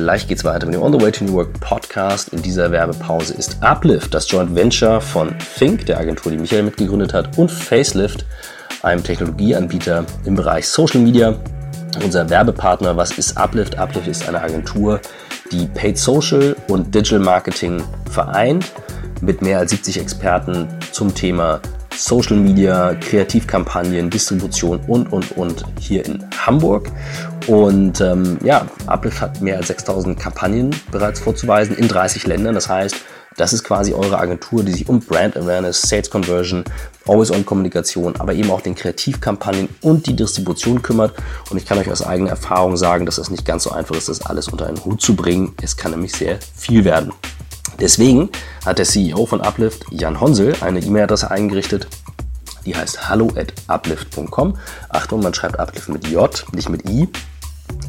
gleich geht's weiter mit dem On the Way to New Work Podcast. In dieser Werbepause ist Uplift, das Joint Venture von Think, der Agentur, die Michael mitgegründet hat, und Facelift, einem Technologieanbieter im Bereich Social Media. Unser Werbepartner, was ist Uplift? Uplift ist eine Agentur, die Paid Social und Digital Marketing vereint mit mehr als 70 Experten zum Thema Social Media, Kreativkampagnen, Distribution und, und, und hier in Hamburg. Und ähm, ja, Uplift hat mehr als 6000 Kampagnen bereits vorzuweisen in 30 Ländern. Das heißt, das ist quasi eure Agentur, die sich um Brand Awareness, Sales Conversion, Always-on-Kommunikation, aber eben auch den Kreativkampagnen und die Distribution kümmert. Und ich kann euch aus eigener Erfahrung sagen, dass es nicht ganz so einfach ist, das alles unter einen Hut zu bringen. Es kann nämlich sehr viel werden. Deswegen hat der CEO von Uplift, Jan Honsel, eine E-Mail-Adresse eingerichtet, die heißt hallo at uplift.com. Achtung, man schreibt Uplift mit J, nicht mit I,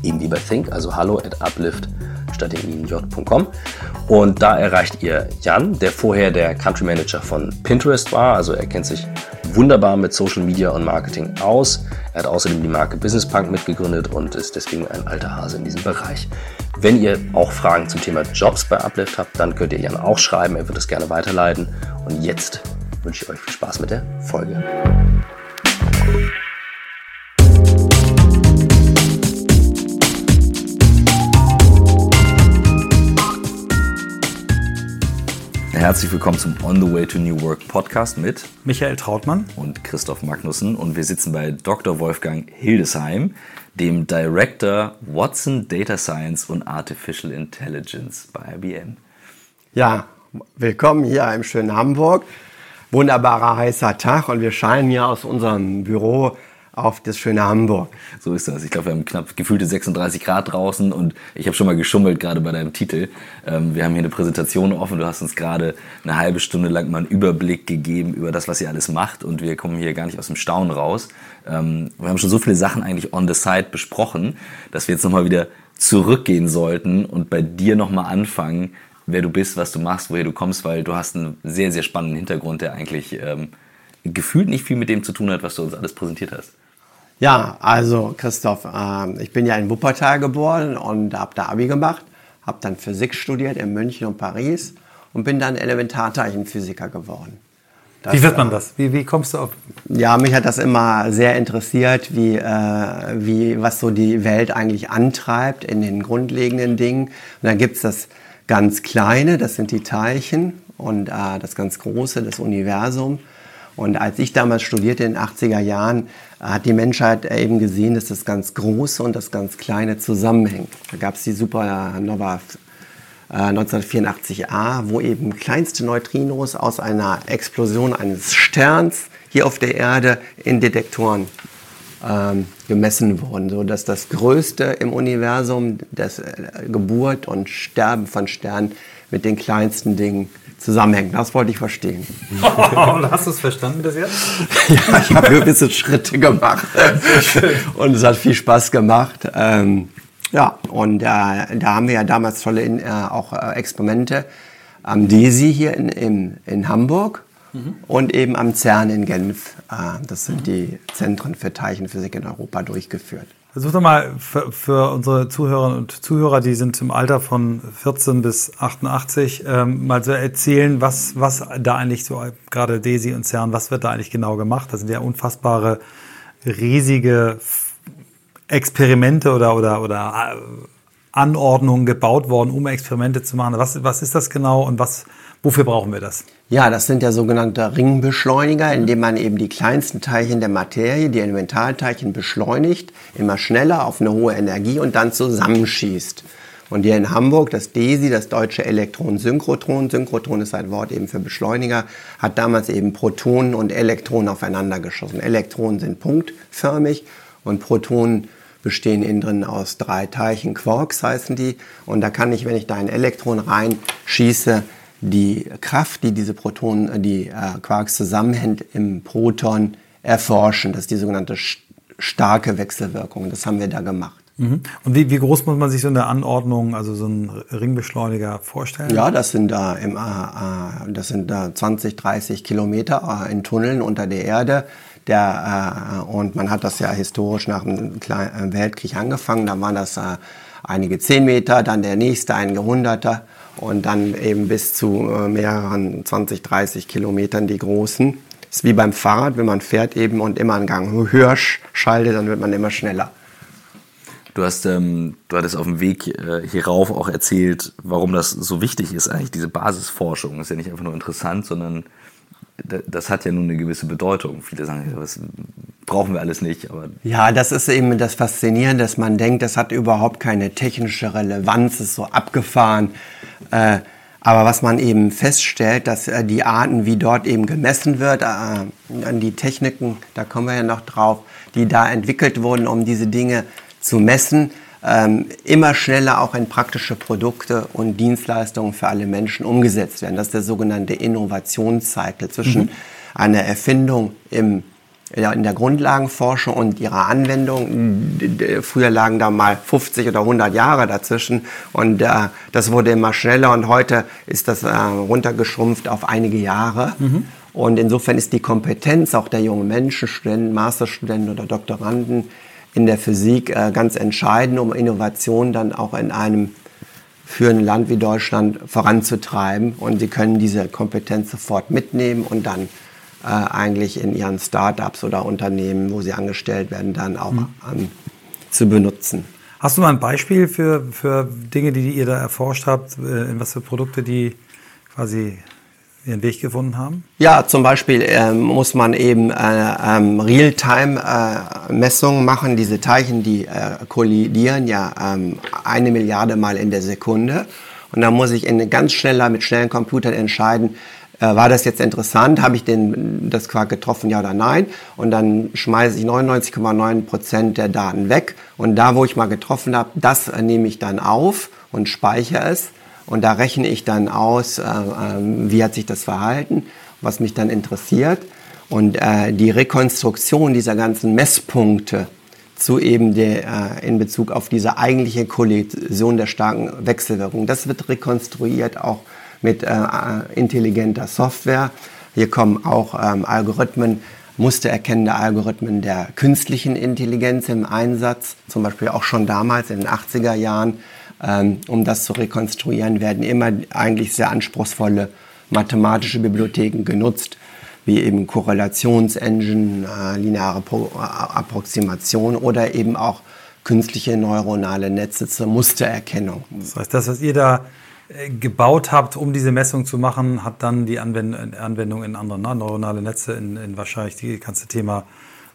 eben wie bei Think, also hallo at uplift statt in j.com. Und da erreicht ihr Jan, der vorher der Country Manager von Pinterest war, also er kennt sich wunderbar mit Social Media und Marketing aus. Er hat außerdem die Marke Business Punk mitgegründet und ist deswegen ein alter Hase in diesem Bereich. Wenn ihr auch Fragen zum Thema Jobs bei Uplift habt, dann könnt ihr Jan auch schreiben. Er wird es gerne weiterleiten. Und jetzt wünsche ich euch viel Spaß mit der Folge. Herzlich willkommen zum On the Way to New Work Podcast mit Michael Trautmann und Christoph Magnussen. Und wir sitzen bei Dr. Wolfgang Hildesheim, dem Director Watson Data Science und Artificial Intelligence bei IBM. Ja, willkommen hier im schönen Hamburg. Wunderbarer heißer Tag und wir scheinen hier aus unserem Büro auf das schöne Hamburg. So ist das. Ich glaube, wir haben knapp gefühlte 36 Grad draußen und ich habe schon mal geschummelt, gerade bei deinem Titel. Ähm, wir haben hier eine Präsentation offen. Du hast uns gerade eine halbe Stunde lang mal einen Überblick gegeben über das, was ihr alles macht und wir kommen hier gar nicht aus dem Staunen raus. Ähm, wir haben schon so viele Sachen eigentlich on the side besprochen, dass wir jetzt nochmal wieder zurückgehen sollten und bei dir nochmal anfangen, wer du bist, was du machst, woher du kommst, weil du hast einen sehr, sehr spannenden Hintergrund, der eigentlich ähm, gefühlt nicht viel mit dem zu tun hat, was du uns alles präsentiert hast. Ja, also Christoph, äh, ich bin ja in Wuppertal geboren und habe da Abi gemacht, habe dann Physik studiert in München und Paris und bin dann Elementarteilchenphysiker geworden. Das, wie wird man das? Wie, wie kommst du auf? Ja, mich hat das immer sehr interessiert, wie, äh, wie, was so die Welt eigentlich antreibt in den grundlegenden Dingen. Und dann gibt's das ganz Kleine, das sind die Teilchen, und äh, das ganz Große, das Universum. Und als ich damals studierte in den 80er Jahren, hat die Menschheit eben gesehen, dass das ganz Große und das ganz Kleine zusammenhängt. Da gab es die Supernova 1984a, wo eben kleinste Neutrinos aus einer Explosion eines Sterns hier auf der Erde in Detektoren ähm, gemessen wurden, sodass das Größte im Universum, das äh, Geburt und Sterben von Sternen mit den kleinsten Dingen zusammenhängt. Das wollte ich verstehen. Und hast du es verstanden bis jetzt? ja, ich habe bisschen Schritte gemacht. und es hat viel Spaß gemacht. Ähm, ja, und äh, da haben wir ja damals tolle in, äh, auch äh, Experimente am DESI hier in, in, in Hamburg mhm. und eben am CERN in Genf. Äh, das sind mhm. die Zentren für Teilchenphysik in Europa durchgeführt. Versuch doch mal für, für, unsere Zuhörerinnen und Zuhörer, die sind im Alter von 14 bis 88, ähm, mal zu erzählen, was, was da eigentlich so, gerade DESI und CERN, was wird da eigentlich genau gemacht? Das sind ja unfassbare, riesige Experimente oder, oder, oder äh, Anordnungen gebaut worden, um Experimente zu machen. Was, was ist das genau und was, wofür brauchen wir das? Ja, das sind ja sogenannte Ringbeschleuniger, indem man eben die kleinsten Teilchen der Materie, die Elementarteilchen beschleunigt, immer schneller auf eine hohe Energie und dann zusammenschießt. Und hier in Hamburg, das DESI, das deutsche Elektron-Synchrotron, Synchrotron ist ein Wort eben für Beschleuniger, hat damals eben Protonen und Elektronen aufeinander geschossen. Elektronen sind punktförmig und Protonen bestehen innen drin aus drei Teilchen, Quarks heißen die. Und da kann ich, wenn ich da ein Elektron reinschieße, die Kraft, die diese Protonen, äh, die äh, Quarks zusammenhält im Proton erforschen. Das ist die sogenannte starke Wechselwirkung. Das haben wir da gemacht. Mhm. Und wie, wie, groß muss man sich so eine Anordnung, also so einen Ringbeschleuniger vorstellen? Ja, das sind da im, äh, das sind da 20, 30 Kilometer in Tunneln unter der Erde. Der, äh, und man hat das ja historisch nach dem Kleinen Weltkrieg angefangen. Da waren das äh, einige 10 Meter, dann der nächste, einige Hunderter und dann eben bis zu äh, mehreren 20, 30 Kilometern die großen. Das ist wie beim Fahrrad, wenn man fährt eben und immer einen Gang höher schaltet, dann wird man immer schneller. Du hast, ähm, du hattest auf dem Weg äh, hierauf auch erzählt, warum das so wichtig ist, eigentlich diese Basisforschung. Ist ja nicht einfach nur interessant, sondern das hat ja nun eine gewisse Bedeutung. Viele sagen, das brauchen wir alles nicht. Aber ja, das ist eben das Faszinierende, dass man denkt, das hat überhaupt keine technische Relevanz, ist so abgefahren. Äh, aber was man eben feststellt, dass äh, die Arten, wie dort eben gemessen wird, äh, an die Techniken, da kommen wir ja noch drauf, die da entwickelt wurden, um diese Dinge zu messen, immer schneller auch in praktische Produkte und Dienstleistungen für alle Menschen umgesetzt werden. Das ist der sogenannte Innovationscycle zwischen mhm. einer Erfindung im in der Grundlagenforschung und ihrer Anwendung. Früher lagen da mal 50 oder 100 Jahre dazwischen und äh, das wurde immer schneller und heute ist das äh, runtergeschrumpft auf einige Jahre. Mhm. Und insofern ist die Kompetenz auch der jungen Menschen, Studenten, Masterstudenten oder Doktoranden in der Physik äh, ganz entscheidend, um Innovation dann auch in einem führenden Land wie Deutschland voranzutreiben. Und sie können diese Kompetenz sofort mitnehmen und dann äh, eigentlich in ihren Startups oder Unternehmen, wo sie angestellt werden, dann auch mhm. ähm, zu benutzen. Hast du mal ein Beispiel für, für Dinge, die ihr da erforscht habt, äh, in was für Produkte die quasi ihren Weg gefunden haben? Ja, zum Beispiel ähm, muss man eben äh, ähm, Realtime-Messungen äh, machen. Diese Teilchen, die äh, kollidieren ja ähm, eine Milliarde Mal in der Sekunde. Und da muss ich in ganz schneller, mit schnellen Computern entscheiden, äh, war das jetzt interessant, habe ich den, das Quark getroffen, ja oder nein? Und dann schmeiße ich 99,9 Prozent der Daten weg. Und da, wo ich mal getroffen habe, das äh, nehme ich dann auf und speichere es. Und da rechne ich dann aus, äh, äh, wie hat sich das verhalten, was mich dann interessiert. Und äh, die Rekonstruktion dieser ganzen Messpunkte zu eben der, äh, in Bezug auf diese eigentliche Kollision der starken Wechselwirkung, das wird rekonstruiert auch mit äh, intelligenter Software. Hier kommen auch ähm, Algorithmen, mustererkennende Algorithmen der künstlichen Intelligenz im Einsatz, zum Beispiel auch schon damals in den 80er Jahren ähm, um das zu rekonstruieren, werden immer eigentlich sehr anspruchsvolle mathematische Bibliotheken genutzt, wie eben Korrelationsengine, äh, lineare äh, Approximation oder eben auch künstliche neuronale Netze zur Mustererkennung. Das heißt, das, was ihr da äh, gebaut habt, um diese Messung zu machen, hat dann die Anwendung in anderen ne? neuronale Netze, in, in wahrscheinlich die ganze Thema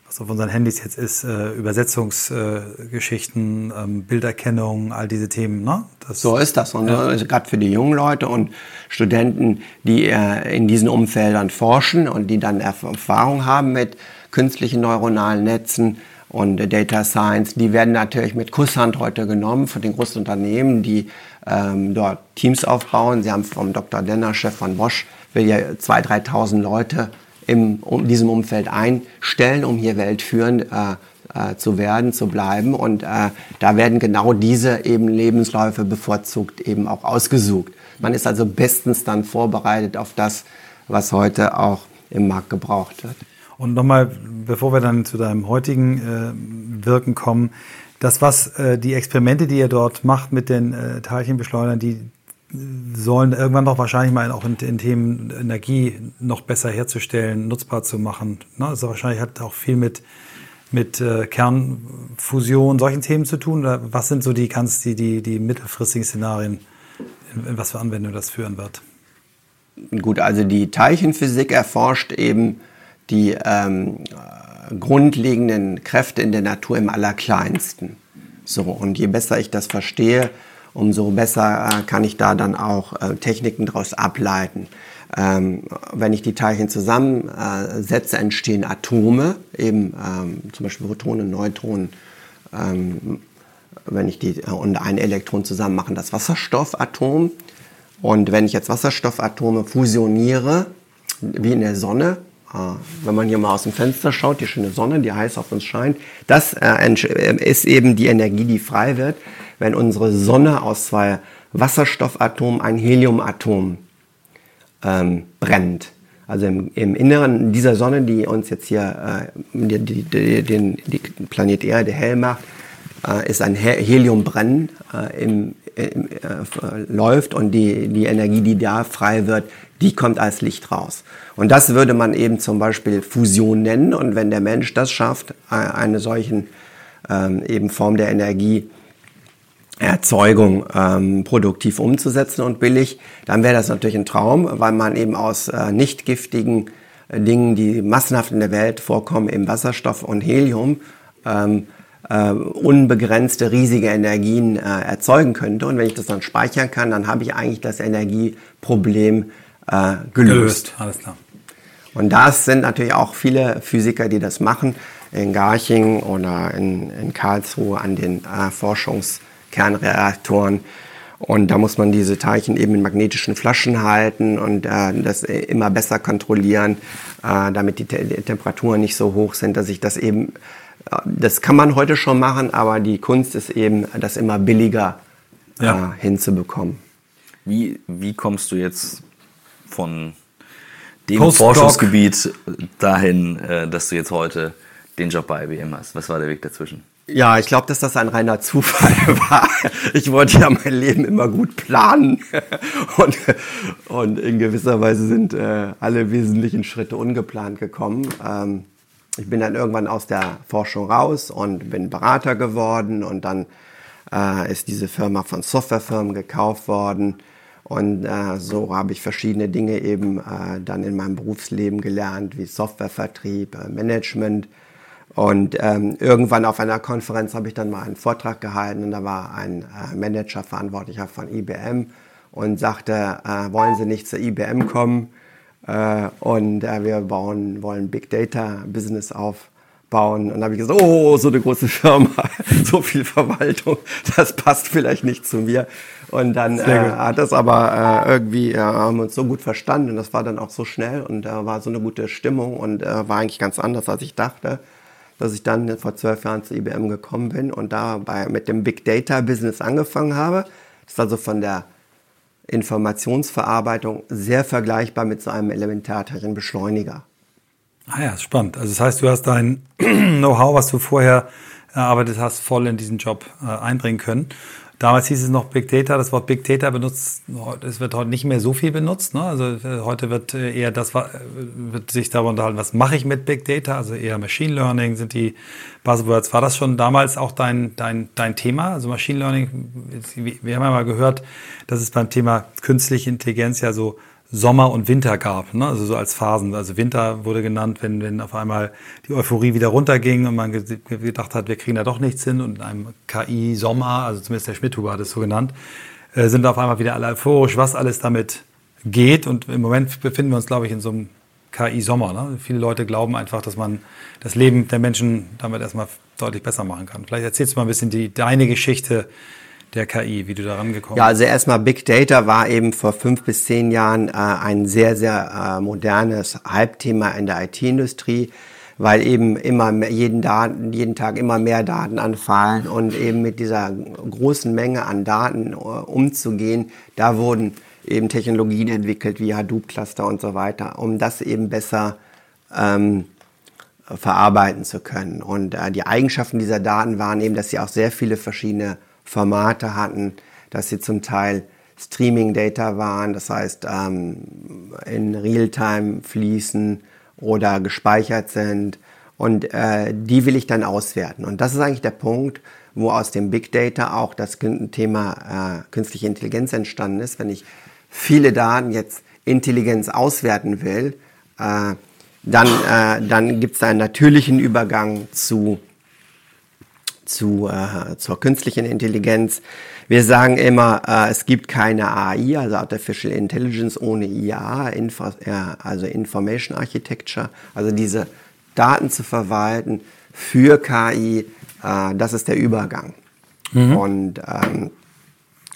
was auf unseren Handys jetzt ist, äh, Übersetzungsgeschichten, äh, ähm, Bilderkennung, all diese Themen. Ne? Das, so ist das. Und ja. gerade für die jungen Leute und Studenten, die äh, in diesen Umfeldern forschen und die dann Erfahrung haben mit künstlichen neuronalen Netzen und Data Science, die werden natürlich mit Kusshand heute genommen von den großen Unternehmen, die ähm, dort Teams aufbauen. Sie haben vom Dr. Denner, Chef von Bosch, will ja 2.000, 3.000 Leute in diesem Umfeld einstellen, um hier weltführend äh, äh, zu werden, zu bleiben. Und äh, da werden genau diese eben Lebensläufe bevorzugt eben auch ausgesucht. Man ist also bestens dann vorbereitet auf das, was heute auch im Markt gebraucht wird. Und nochmal, bevor wir dann zu deinem heutigen äh, Wirken kommen, das, was äh, die Experimente, die ihr dort macht mit den äh, Teilchenbeschleunern, die sollen irgendwann noch wahrscheinlich mal auch in, in, Themen Energie noch besser herzustellen, nutzbar zu machen. Ne? Also wahrscheinlich hat auch viel mit, mit äh, Kernfusion, solchen Themen zu tun. Oder was sind so die ganz die, die, die mittelfristigen Szenarien, in, in was für Anwendungen das führen wird? Gut, also die Teilchenphysik erforscht eben die ähm, grundlegenden Kräfte in der Natur im Allerkleinsten. So, und je besser ich das verstehe, umso besser äh, kann ich da dann auch äh, Techniken daraus ableiten. Ähm, wenn ich die Teilchen zusammensetze, entstehen Atome, eben ähm, zum Beispiel Protonen, Neutronen. Ähm, wenn ich die äh, und ein Elektron zusammen machen, das Wasserstoffatom. Und wenn ich jetzt Wasserstoffatome fusioniere, wie in der Sonne, äh, wenn man hier mal aus dem Fenster schaut, die schöne Sonne, die heiß auf uns scheint, das äh, äh, ist eben die Energie, die frei wird wenn unsere Sonne aus zwei Wasserstoffatomen ein Heliumatom ähm, brennt. Also im, im Inneren dieser Sonne, die uns jetzt hier äh, die, die, den die Planet Erde hell macht, äh, ist ein Heliumbrennen äh, im, im, äh, läuft und die, die Energie, die da frei wird, die kommt als Licht raus. Und das würde man eben zum Beispiel Fusion nennen. Und wenn der Mensch das schafft, äh, eine solchen ähm, eben Form der Energie Erzeugung ähm, produktiv umzusetzen und billig, dann wäre das natürlich ein Traum, weil man eben aus äh, nicht giftigen äh, Dingen, die massenhaft in der Welt vorkommen, eben Wasserstoff und Helium, ähm, äh, unbegrenzte riesige Energien äh, erzeugen könnte. Und wenn ich das dann speichern kann, dann habe ich eigentlich das Energieproblem äh, gelöst. gelöst. Alles klar. Und das sind natürlich auch viele Physiker, die das machen, in Garching oder in, in Karlsruhe an den äh, Forschungskernreaktoren. Und da muss man diese Teilchen eben in magnetischen Flaschen halten und äh, das immer besser kontrollieren, äh, damit die, Te die Temperaturen nicht so hoch sind, dass ich das eben das kann man heute schon machen, aber die Kunst ist eben, das immer billiger ja. äh, hinzubekommen. Wie, wie kommst du jetzt von dem Postdoc. Forschungsgebiet dahin, äh, dass du jetzt heute den Job bei IBM hast? Was war der Weg dazwischen? Ja, ich glaube, dass das ein reiner Zufall war. Ich wollte ja mein Leben immer gut planen und, und in gewisser Weise sind äh, alle wesentlichen Schritte ungeplant gekommen. Ähm, ich bin dann irgendwann aus der Forschung raus und bin Berater geworden und dann äh, ist diese Firma von Softwarefirmen gekauft worden und äh, so habe ich verschiedene Dinge eben äh, dann in meinem Berufsleben gelernt, wie Softwarevertrieb, äh, Management und ähm, irgendwann auf einer Konferenz habe ich dann mal einen Vortrag gehalten und da war ein äh, Manager verantwortlicher von IBM und sagte, äh, wollen Sie nicht zur IBM kommen? Äh, und äh, wir bauen, wollen Big Data Business aufbauen. Und dann habe ich gesagt, oh, so eine große Firma, so viel Verwaltung, das passt vielleicht nicht zu mir. Und dann äh, hat das aber äh, irgendwie, äh, haben uns so gut verstanden und das war dann auch so schnell und da äh, war so eine gute Stimmung und äh, war eigentlich ganz anders, als ich dachte, dass ich dann vor zwölf Jahren zu IBM gekommen bin und da bei, mit dem Big Data Business angefangen habe. Das ist also von der Informationsverarbeitung sehr vergleichbar mit so einem Elementarteilchenbeschleuniger. Ah ja, spannend. Also das heißt, du hast dein Know-how, was du vorher erarbeitet hast, voll in diesen Job äh, einbringen können. Damals hieß es noch Big Data. Das Wort Big Data benutzt, es wird heute nicht mehr so viel benutzt. Ne? Also äh, heute wird äh, eher das, äh, wird sich darüber unterhalten, was mache ich mit Big Data? Also eher Machine Learning sind die Buzzwords. War das schon damals auch dein, dein, dein Thema? Also Machine Learning, wir haben ja mal gehört, dass es beim Thema künstliche Intelligenz ja so Sommer und Winter gab, ne? also so als Phasen. Also Winter wurde genannt, wenn, wenn auf einmal die Euphorie wieder runterging und man gedacht hat, wir kriegen da doch nichts hin und in einem KI-Sommer, also zumindest der Schmidhuber hat es so genannt, äh, sind auf einmal wieder alle euphorisch, was alles damit geht. Und im Moment befinden wir uns, glaube ich, in so einem KI-Sommer. Ne? Viele Leute glauben einfach, dass man das Leben der Menschen damit erstmal deutlich besser machen kann. Vielleicht erzählst du mal ein bisschen die, deine Geschichte der KI, wie du da rangekommen bist? Ja, also erstmal Big Data war eben vor fünf bis zehn Jahren äh, ein sehr, sehr äh, modernes Halbthema in der IT-Industrie, weil eben immer mehr, jeden, Daten, jeden Tag immer mehr Daten anfallen und eben mit dieser großen Menge an Daten uh, umzugehen, da wurden eben Technologien entwickelt wie Hadoop-Cluster und so weiter, um das eben besser ähm, verarbeiten zu können. Und äh, die Eigenschaften dieser Daten waren eben, dass sie auch sehr viele verschiedene Formate hatten, dass sie zum Teil Streaming-Data waren, das heißt ähm, in Realtime fließen oder gespeichert sind. Und äh, die will ich dann auswerten. Und das ist eigentlich der Punkt, wo aus dem Big Data auch das Thema äh, künstliche Intelligenz entstanden ist. Wenn ich viele Daten jetzt Intelligenz auswerten will, äh, dann, äh, dann gibt es einen natürlichen Übergang zu zu, äh, zur künstlichen Intelligenz. Wir sagen immer, äh, es gibt keine AI, also Artificial Intelligence ohne IA, Info, äh, also Information Architecture, also diese Daten zu verwalten für KI, äh, das ist der Übergang. Mhm. Und ähm,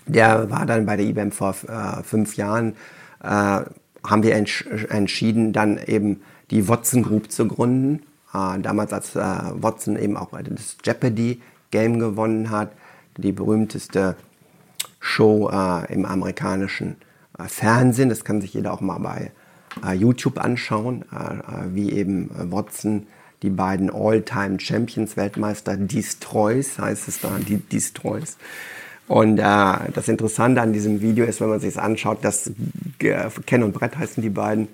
der war dann bei der IBM vor äh, fünf Jahren, äh, haben wir entsch entschieden, dann eben die Watson Group zu gründen damals als äh, Watson eben auch das Jeopardy-Game gewonnen hat, die berühmteste Show äh, im amerikanischen äh, Fernsehen. Das kann sich jeder auch mal bei äh, YouTube anschauen, äh, äh wie eben äh, Watson die beiden All-Time-Champions, Weltmeister, Destroys, heißt es da, die Destroys. Und äh, das Interessante an diesem Video ist, wenn man sich anschaut, dass äh, Ken und Brett heißen die beiden,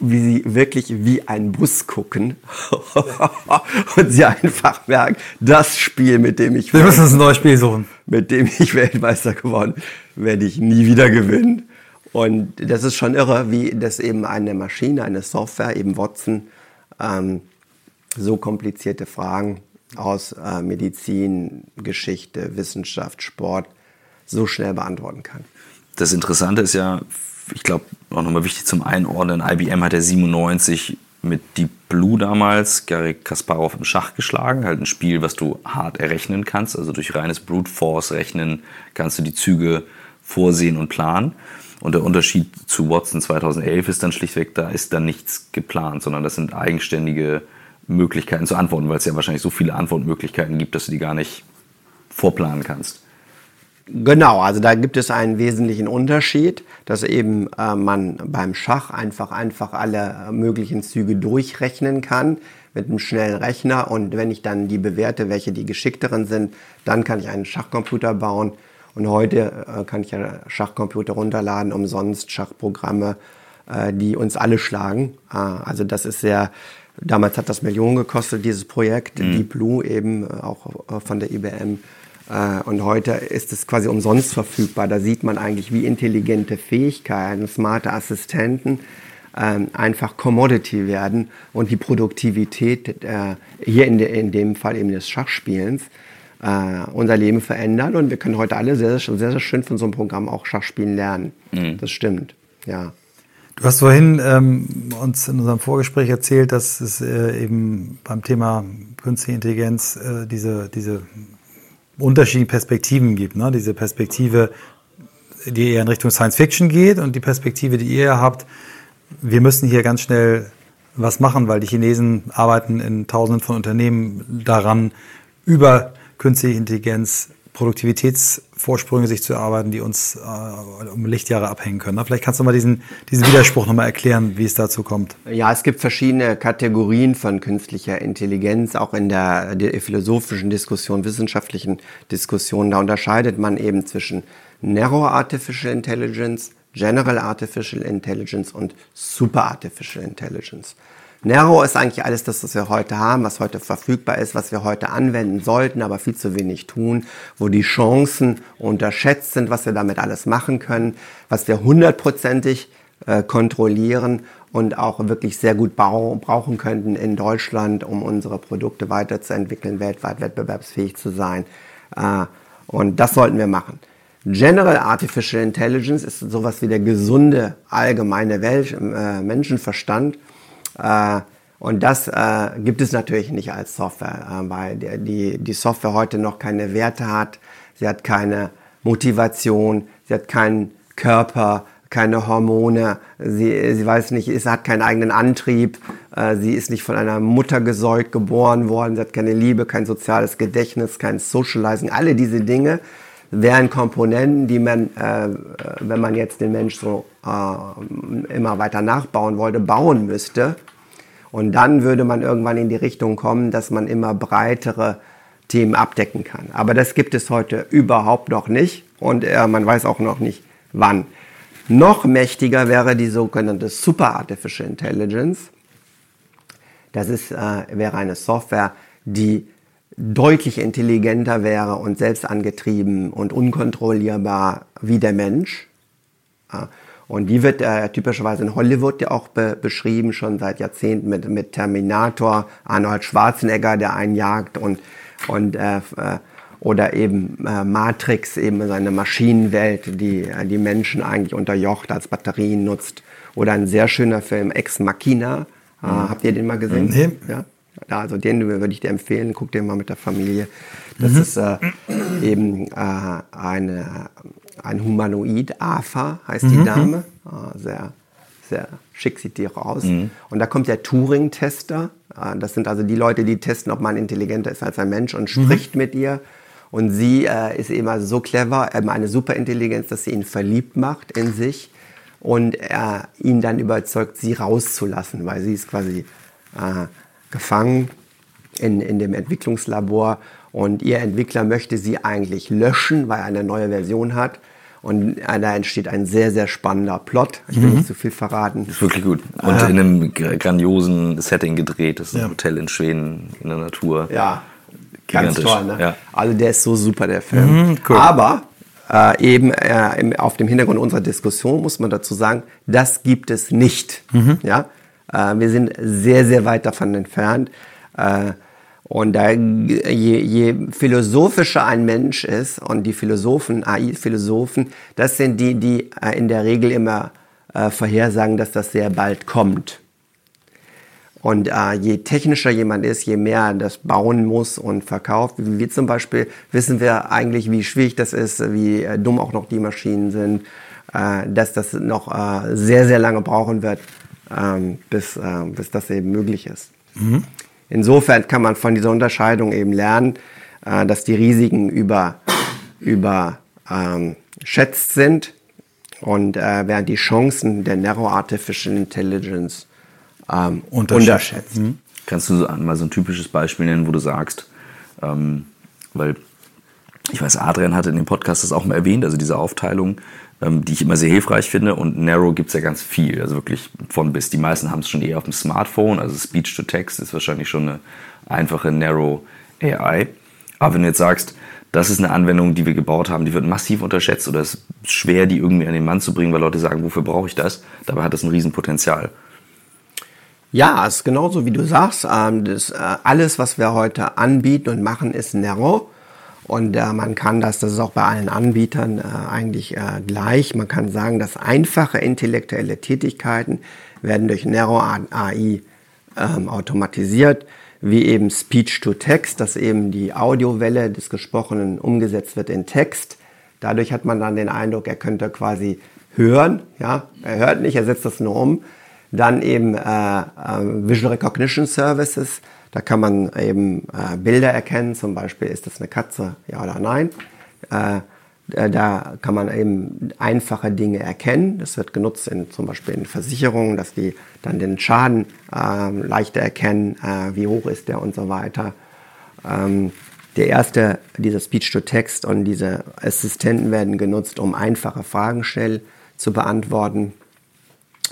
wie sie wirklich wie ein Bus gucken und sie einfach merken, das Spiel, mit dem ich wir müssen uns ein neues Spiel suchen, mit dem ich Weltmeister geworden, werde ich nie wieder gewinnen. Und das ist schon irre, wie das eben eine Maschine, eine Software, eben Watson, ähm, so komplizierte Fragen aus äh, Medizin, Geschichte, Wissenschaft, Sport so schnell beantworten kann. Das Interessante ist ja, ich glaube, auch nochmal wichtig zum Einordnen, IBM hat ja 97 mit Deep Blue damals Gary Kasparov im Schach geschlagen. Halt ein Spiel, was du hart errechnen kannst. Also durch reines Brute Force rechnen kannst du die Züge vorsehen und planen. Und der Unterschied zu Watson 2011 ist dann schlichtweg, da ist dann nichts geplant, sondern das sind eigenständige Möglichkeiten zu antworten, weil es ja wahrscheinlich so viele Antwortmöglichkeiten gibt, dass du die gar nicht vorplanen kannst. Genau, also da gibt es einen wesentlichen Unterschied, dass eben äh, man beim Schach einfach einfach alle äh, möglichen Züge durchrechnen kann mit einem schnellen Rechner und wenn ich dann die bewerte, welche die geschickteren sind, dann kann ich einen Schachcomputer bauen und heute äh, kann ich ja Schachcomputer runterladen, umsonst Schachprogramme, äh, die uns alle schlagen. Äh, also das ist sehr Damals hat das Millionen gekostet, dieses Projekt, mhm. Deep Blue eben äh, auch von der IBM. Äh, und heute ist es quasi umsonst verfügbar. Da sieht man eigentlich, wie intelligente Fähigkeiten, smarte Assistenten ähm, einfach Commodity werden und die Produktivität hier in, dem Fall eben des Schachspielens unser Leben verändern. Und wir können heute alle sehr, sehr, sehr schön von so einem Programm auch Schachspielen lernen. Mhm. Das stimmt, ja. Du hast vorhin ähm, uns in unserem Vorgespräch erzählt, dass es äh, eben beim Thema künstliche Intelligenz äh, diese, diese unterschiedlichen Perspektiven gibt. Ne? Diese Perspektive, die eher in Richtung Science Fiction geht und die Perspektive, die ihr habt, wir müssen hier ganz schnell was machen, weil die Chinesen arbeiten in tausenden von Unternehmen daran, über künstliche Intelligenz Produktivitätsvorsprünge sich zu erarbeiten, die uns äh, um Lichtjahre abhängen können. Ne? Vielleicht kannst du mal diesen, diesen Widerspruch nochmal erklären, wie es dazu kommt. Ja, es gibt verschiedene Kategorien von künstlicher Intelligenz, auch in der, der philosophischen Diskussion, wissenschaftlichen Diskussion. Da unterscheidet man eben zwischen Narrow Artificial Intelligence, General Artificial Intelligence und Super Artificial Intelligence. Nero ist eigentlich alles das, was wir heute haben, was heute verfügbar ist, was wir heute anwenden sollten, aber viel zu wenig tun, wo die Chancen unterschätzt sind, was wir damit alles machen können, was wir hundertprozentig äh, kontrollieren und auch wirklich sehr gut brauchen könnten in Deutschland, um unsere Produkte weiterzuentwickeln, weltweit wettbewerbsfähig zu sein. Äh, und das sollten wir machen. General Artificial Intelligence ist sowas wie der gesunde allgemeine Welt, äh, Menschenverstand und das äh, gibt es natürlich nicht als Software, äh, weil die, die Software heute noch keine Werte hat, sie hat keine Motivation, sie hat keinen Körper, keine Hormone, sie, sie weiß nicht, sie hat keinen eigenen Antrieb, äh, sie ist nicht von einer Mutter gesäugt geboren worden, sie hat keine Liebe, kein soziales Gedächtnis, kein Socializing, alle diese Dinge wären Komponenten, die man, äh, wenn man jetzt den Mensch so äh, immer weiter nachbauen wollte, bauen müsste. Und dann würde man irgendwann in die Richtung kommen, dass man immer breitere Themen abdecken kann. Aber das gibt es heute überhaupt noch nicht und äh, man weiß auch noch nicht wann. Noch mächtiger wäre die sogenannte Super Artificial Intelligence. Das ist, äh, wäre eine Software, die deutlich intelligenter wäre und selbst angetrieben und unkontrollierbar wie der Mensch. Und die wird äh, typischerweise in Hollywood ja auch be beschrieben, schon seit Jahrzehnten mit, mit Terminator, Arnold Schwarzenegger, der einen jagt und, und äh, äh, oder eben äh, Matrix, eben seine Maschinenwelt, die äh, die Menschen eigentlich unterjocht als Batterien nutzt. Oder ein sehr schöner Film, Ex Machina. Äh, mhm. Habt ihr den mal gesehen? Nee. Ja? Also den würde ich dir empfehlen, guck den mal mit der Familie. Das mhm. ist äh, eben äh, eine, ein Humanoid, AFA heißt mhm. die Dame. Äh, sehr, sehr schick sieht die auch aus. Mhm. Und da kommt der Turing-Tester. Äh, das sind also die Leute, die testen, ob man intelligenter ist als ein Mensch und mhm. spricht mit ihr. Und sie äh, ist immer so clever, eben eine Superintelligenz, dass sie ihn verliebt macht in sich und er ihn dann überzeugt, sie rauszulassen, weil sie ist quasi äh, gefangen in, in dem Entwicklungslabor und ihr Entwickler möchte sie eigentlich löschen, weil er eine neue Version hat. Und da entsteht ein sehr, sehr spannender Plot. Ich will mhm. nicht zu viel verraten. Das ist wirklich gut. Und äh, in einem grandiosen Setting gedreht. Das ist ein ja. Hotel in Schweden in der Natur. Ja, ganz toll. Ne? Ja. Also der ist so super, der Film. Mhm, cool. Aber äh, eben äh, auf dem Hintergrund unserer Diskussion muss man dazu sagen, das gibt es nicht. Mhm. Ja? Äh, wir sind sehr, sehr weit davon entfernt. Und da, je, je philosophischer ein Mensch ist, und die Philosophen, AI-Philosophen, das sind die, die äh, in der Regel immer äh, vorhersagen, dass das sehr bald kommt. Und äh, je technischer jemand ist, je mehr das bauen muss und verkauft, wie wir zum Beispiel, wissen wir eigentlich, wie schwierig das ist, wie äh, dumm auch noch die Maschinen sind, äh, dass das noch äh, sehr, sehr lange brauchen wird, ähm, bis, äh, bis das eben möglich ist. Mhm. Insofern kann man von dieser Unterscheidung eben lernen, äh, dass die Risiken über, über ähm, schätzt sind und äh, während die Chancen der Narrow Artificial Intelligence ähm, unterschätzt. Mhm. Kannst du mal so ein typisches Beispiel nennen, wo du sagst, ähm, weil ich weiß, Adrian hatte in dem Podcast das auch mal erwähnt, also diese Aufteilung, die ich immer sehr hilfreich finde. Und Narrow gibt es ja ganz viel, also wirklich von bis. Die meisten haben es schon eher auf dem Smartphone, also Speech to Text ist wahrscheinlich schon eine einfache Narrow AI. Aber wenn du jetzt sagst, das ist eine Anwendung, die wir gebaut haben, die wird massiv unterschätzt oder es ist schwer, die irgendwie an den Mann zu bringen, weil Leute sagen, wofür brauche ich das? Dabei hat das ein Riesenpotenzial. Ja, es ist genauso wie du sagst. Ähm, das, äh, alles, was wir heute anbieten und machen, ist Narrow. Und äh, man kann das, das ist auch bei allen Anbietern äh, eigentlich äh, gleich, man kann sagen, dass einfache intellektuelle Tätigkeiten werden durch Narrow AI ähm, automatisiert, wie eben Speech to Text, dass eben die Audiowelle des Gesprochenen umgesetzt wird in Text. Dadurch hat man dann den Eindruck, er könnte quasi hören. Ja, er hört nicht, er setzt das nur um. Dann eben äh, äh, Visual Recognition Services, da kann man eben äh, Bilder erkennen, zum Beispiel ist das eine Katze, ja oder nein. Äh, da kann man eben einfache Dinge erkennen. Das wird genutzt in, zum Beispiel in Versicherungen, dass die dann den Schaden äh, leichter erkennen, äh, wie hoch ist der und so weiter. Ähm, der erste, dieser Speech-to-Text und diese Assistenten werden genutzt, um einfache Fragen schnell zu beantworten,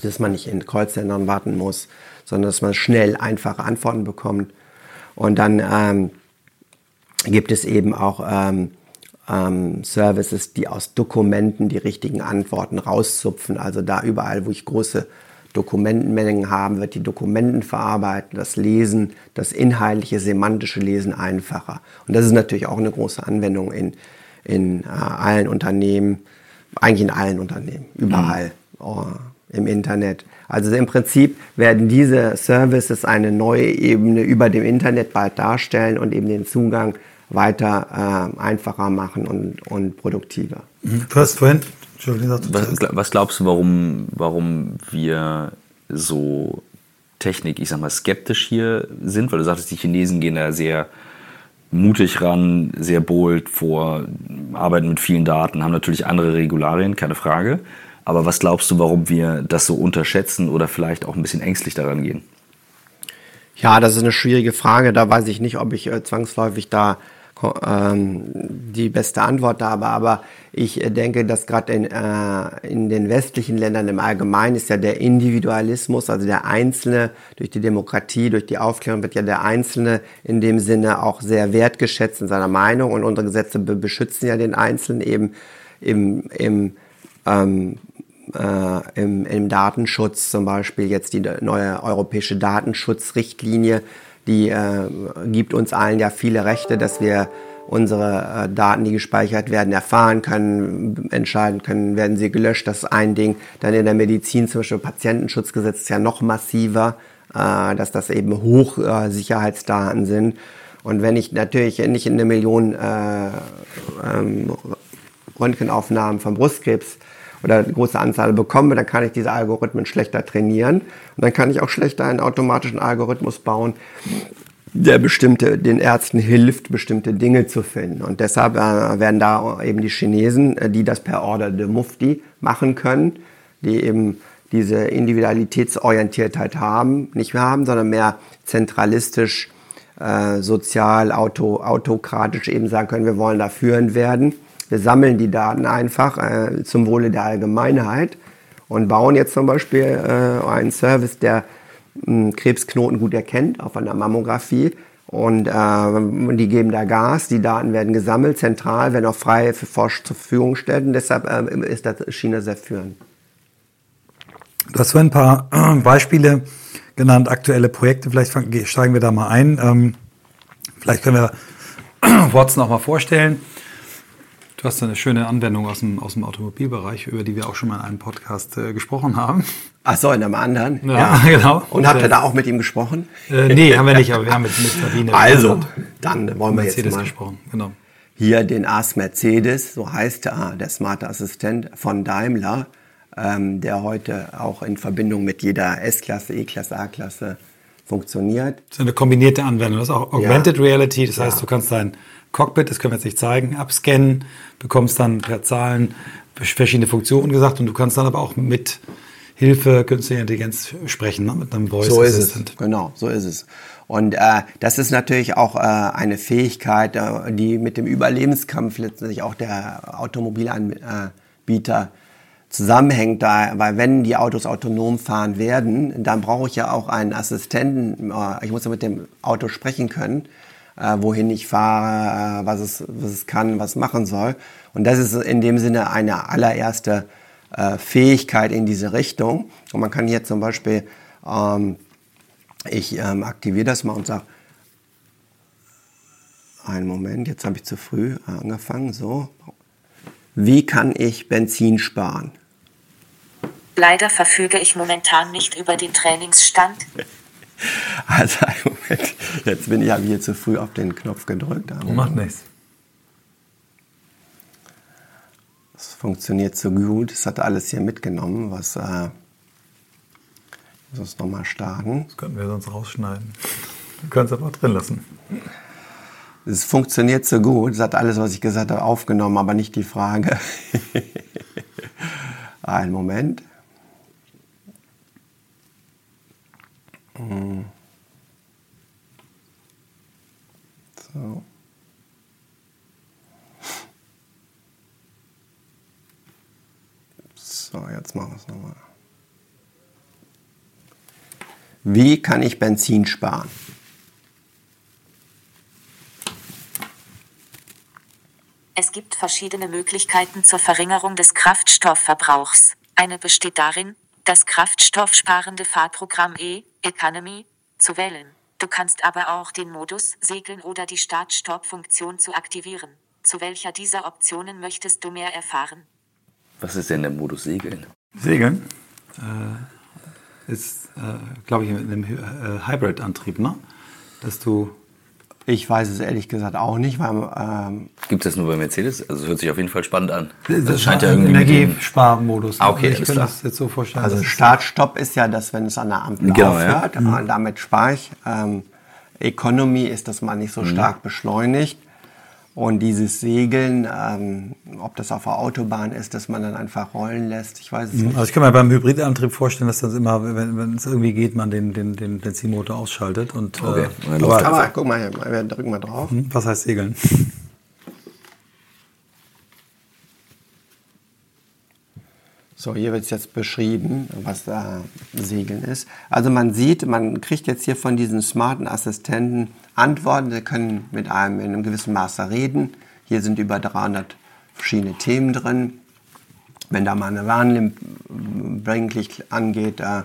dass man nicht in Callcentern warten muss sondern dass man schnell einfache Antworten bekommt. Und dann ähm, gibt es eben auch ähm, ähm, Services, die aus Dokumenten die richtigen Antworten rauszupfen. Also da überall, wo ich große Dokumentenmengen habe, wird die Dokumenten verarbeiten, das Lesen, das inhaltliche, semantische Lesen einfacher. Und das ist natürlich auch eine große Anwendung in, in äh, allen Unternehmen, eigentlich in allen Unternehmen, überall mhm. oh, im Internet. Also im Prinzip werden diese Services eine neue Ebene über dem Internet bald darstellen und eben den Zugang weiter äh, einfacher machen und, und produktiver. Mhm. Du hast vorhin, was, was glaubst du, warum, warum wir so Technik, ich sag mal, skeptisch hier sind? Weil du sagtest, die Chinesen gehen da sehr mutig ran, sehr bold vor, arbeiten mit vielen Daten, haben natürlich andere Regularien, keine Frage. Aber was glaubst du, warum wir das so unterschätzen oder vielleicht auch ein bisschen ängstlich daran gehen? Ja, das ist eine schwierige Frage. Da weiß ich nicht, ob ich äh, zwangsläufig da ähm, die beste Antwort habe. Aber ich äh, denke, dass gerade in, äh, in den westlichen Ländern im Allgemeinen ist ja der Individualismus, also der Einzelne durch die Demokratie, durch die Aufklärung wird ja der Einzelne in dem Sinne auch sehr wertgeschätzt in seiner Meinung. Und unsere Gesetze beschützen ja den Einzelnen eben im, im ähm, äh, im, im Datenschutz, zum Beispiel jetzt die neue europäische Datenschutzrichtlinie, die äh, gibt uns allen ja viele Rechte, dass wir unsere äh, Daten, die gespeichert werden, erfahren können, entscheiden können, werden sie gelöscht. Das ist ein Ding. Dann in der Medizin, zum Beispiel Patientenschutzgesetz, ist ja noch massiver, äh, dass das eben Hochsicherheitsdaten sind. Und wenn ich natürlich nicht in eine Million äh, ähm, Röntgenaufnahmen vom Brustkrebs oder eine große Anzahl bekomme, dann kann ich diese Algorithmen schlechter trainieren. Und dann kann ich auch schlechter einen automatischen Algorithmus bauen, der bestimmte, den Ärzten hilft, bestimmte Dinge zu finden. Und deshalb äh, werden da eben die Chinesen, äh, die das per Order de Mufti machen können, die eben diese Individualitätsorientiertheit haben, nicht mehr haben, sondern mehr zentralistisch, äh, sozial, auto, autokratisch eben sagen können, wir wollen da führend werden. Wir sammeln die Daten einfach äh, zum Wohle der Allgemeinheit und bauen jetzt zum Beispiel äh, einen Service, der mh, Krebsknoten gut erkennt auf einer Mammographie. Und äh, die geben da Gas, die Daten werden gesammelt, zentral, werden auch frei für Forsch zur Verfügung gestellt. Und deshalb äh, ist das China sehr führend. Du hast vorhin ein paar äh, Beispiele genannt, aktuelle Projekte. Vielleicht steigen wir da mal ein. Ähm, vielleicht können wir Watson auch mal vorstellen. Du hast eine schöne Anwendung aus dem, aus dem Automobilbereich, über die wir auch schon mal in einem Podcast äh, gesprochen haben. Ach so, in einem anderen? Ja, ja. genau. Und, habt ihr äh, da auch mit ihm gesprochen? Äh, nee, haben wir nicht, aber wir haben mit, mit Sabine Also, dann wollen wir Mercedes jetzt mal gesprochen. Genau. hier den AS Mercedes, so heißt der, der smarte Assistent von Daimler, ähm, der heute auch in Verbindung mit jeder S-Klasse, E-Klasse, A-Klasse funktioniert. Das ist eine kombinierte Anwendung. Das ist auch Augmented ja. Reality. Das heißt, du kannst dein Cockpit, das können wir jetzt nicht zeigen, abscannen, bekommst dann per Zahlen verschiedene Funktionen gesagt und du kannst dann aber auch mit Hilfe künstlicher Intelligenz sprechen, ne? mit einem Voice so Assistant. Ist es. Genau, so ist es. Und äh, das ist natürlich auch äh, eine Fähigkeit, äh, die mit dem Überlebenskampf letztendlich auch der Automobilanbieter zusammenhängt, da, weil wenn die Autos autonom fahren werden, dann brauche ich ja auch einen Assistenten. Äh, ich muss ja mit dem Auto sprechen können äh, wohin ich fahre, äh, was, es, was es kann, was machen soll. Und das ist in dem Sinne eine allererste äh, Fähigkeit in diese Richtung. Und man kann hier zum Beispiel, ähm, ich ähm, aktiviere das mal und sage, einen Moment, jetzt habe ich zu früh angefangen, so. Wie kann ich Benzin sparen? Leider verfüge ich momentan nicht über den Trainingsstand. Also, Moment, jetzt bin ich hier zu früh auf den Knopf gedrückt. Macht nichts. Es funktioniert so gut. Es hat alles hier mitgenommen, was. Äh, muss es nochmal starten. Das könnten wir sonst rausschneiden. Wir können es aber drin lassen. Es funktioniert so gut. Es hat alles, was ich gesagt habe, aufgenommen, aber nicht die Frage. Einen Moment. So. So, jetzt machen wir es nochmal. Wie kann ich Benzin sparen? Es gibt verschiedene Möglichkeiten zur Verringerung des Kraftstoffverbrauchs. Eine besteht darin, das kraftstoffsparende Fahrprogramm E-Economy zu wählen. Du kannst aber auch den Modus Segeln oder die Start-Stopp-Funktion zu aktivieren. Zu welcher dieser Optionen möchtest du mehr erfahren? Was ist denn der Modus Segeln? Segeln äh, ist, äh, glaube ich, mit einem äh, Hybrid-Antrieb, ne? Dass du ich weiß es ehrlich gesagt auch nicht. Ähm Gibt es das nur bei Mercedes? Also hört sich auf jeden Fall spannend an. Das, das scheint ja irgendwie Energiesparmodus. Ah, okay, also ich kann das jetzt so vorstellen. Also Start-Stopp ist ja das, wenn es an der Ampel genau, aufhört. Ja. Mhm. Damit spare ich. Ähm, Economy ist, dass man nicht so mhm. stark beschleunigt. Und dieses Segeln, ähm, ob das auf der Autobahn ist, dass man dann einfach rollen lässt, ich weiß es mhm. nicht. Also ich kann mir beim Hybridantrieb vorstellen, dass das immer, wenn, wenn es irgendwie geht, man den, den, den Benzinmotor ausschaltet. Und, okay. Äh, aber, aber guck mal, wir drücken mal drauf. Hm, was heißt Segeln? So, hier wird es jetzt beschrieben, was da Segeln ist. Also man sieht, man kriegt jetzt hier von diesen smarten Assistenten Antworten. Sie können mit einem in einem gewissen Maße reden. Hier sind über 300 verschiedene Themen drin. Wenn da mal eine Warnblinklicht angeht, äh,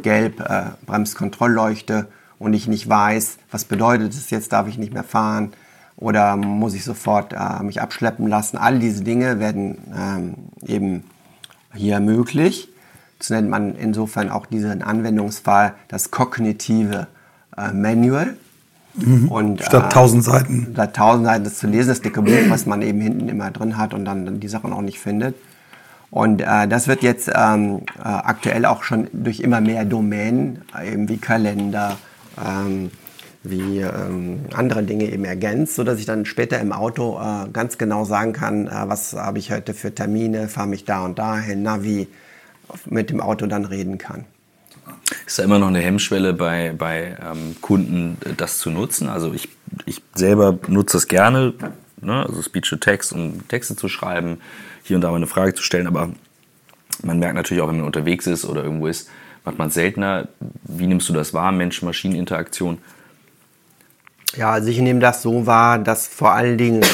gelb, äh, Bremskontrollleuchte und ich nicht weiß, was bedeutet es jetzt, darf ich nicht mehr fahren oder muss ich sofort äh, mich abschleppen lassen. All diese Dinge werden ähm, eben hier möglich. Das nennt man insofern auch diesen Anwendungsfall das kognitive äh, Manual. Mhm. Und, statt tausend äh, Seiten. Statt tausend Seiten das zu lesen, das dicke Buch, was man eben hinten immer drin hat und dann, dann die Sachen auch nicht findet. Und äh, das wird jetzt ähm, äh, aktuell auch schon durch immer mehr Domänen, eben wie Kalender, ähm, wie ähm, andere Dinge eben ergänzt, sodass ich dann später im Auto äh, ganz genau sagen kann, äh, was habe ich heute für Termine, fahre mich da und dahin, Navi, mit dem Auto dann reden kann. Ist da immer noch eine Hemmschwelle bei, bei ähm, Kunden, das zu nutzen? Also ich, ich selber nutze das gerne, ne? also Speech-to-Text, um Texte zu schreiben, hier und da mal eine Frage zu stellen, aber man merkt natürlich auch, wenn man unterwegs ist oder irgendwo ist, macht man seltener. Wie nimmst du das wahr, Mensch-Maschinen-Interaktion? Ja, also ich nehme das so wahr, dass vor allen Dingen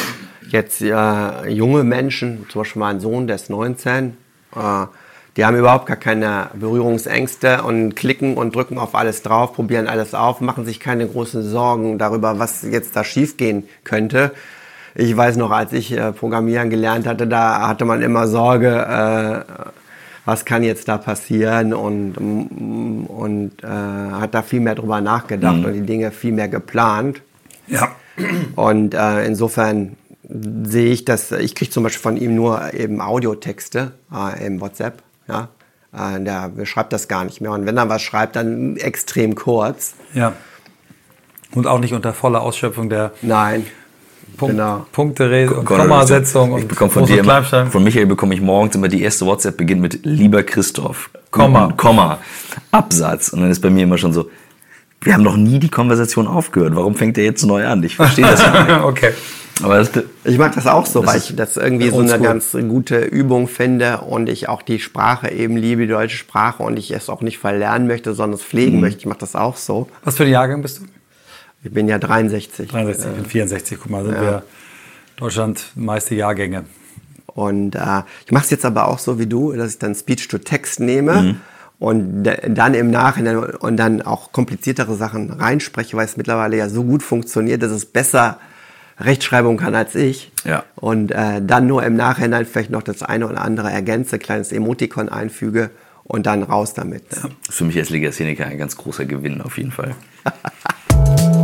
jetzt äh, junge Menschen, zum Beispiel mein Sohn, der ist 19, äh, die haben überhaupt gar keine Berührungsängste und klicken und drücken auf alles drauf, probieren alles auf, machen sich keine großen Sorgen darüber, was jetzt da schiefgehen könnte. Ich weiß noch, als ich äh, Programmieren gelernt hatte, da hatte man immer Sorge, äh, was kann jetzt da passieren und, und äh, hat da viel mehr drüber nachgedacht mhm. und die Dinge viel mehr geplant. Ja. Und äh, insofern sehe ich das, ich kriege zum Beispiel von ihm nur eben Audiotexte äh, im WhatsApp. Ja? Äh, der schreibt das gar nicht mehr. Und wenn er was schreibt, dann extrem kurz. Ja. Und auch nicht unter voller Ausschöpfung der Nein. Punkt, genau. Punkte, und Kommasetzung ich bekomme von dir immer, von Michael bekomme ich morgens immer die erste WhatsApp beginnt mit lieber Christoph, Komma, Komma, Absatz und dann ist bei mir immer schon so, wir haben noch nie die Konversation aufgehört. Warum fängt er jetzt neu an? Ich verstehe das nicht. okay. Aber das, ich mag das auch so, weil ich das irgendwie so eine ganz gute Übung finde und ich auch die Sprache eben liebe, die deutsche Sprache und ich es auch nicht verlernen möchte, sondern es pflegen mhm. möchte. Ich mache das auch so. Was für ein Jahrgang bist du? Ich bin ja 63. 63, ich bin 64. Guck mal, sind ja. wir Deutschland meiste Jahrgänge. Und äh, ich mache es jetzt aber auch so wie du, dass ich dann Speech to Text nehme. Mhm und dann im Nachhinein und dann auch kompliziertere Sachen reinspreche, weil es mittlerweile ja so gut funktioniert, dass es besser Rechtschreibung kann als ich. Ja. Und äh, dann nur im Nachhinein vielleicht noch das eine oder andere ergänze, kleines Emotikon einfüge und dann raus damit. Ne? Ja. Für mich als Legastheniker ein ganz großer Gewinn auf jeden Fall.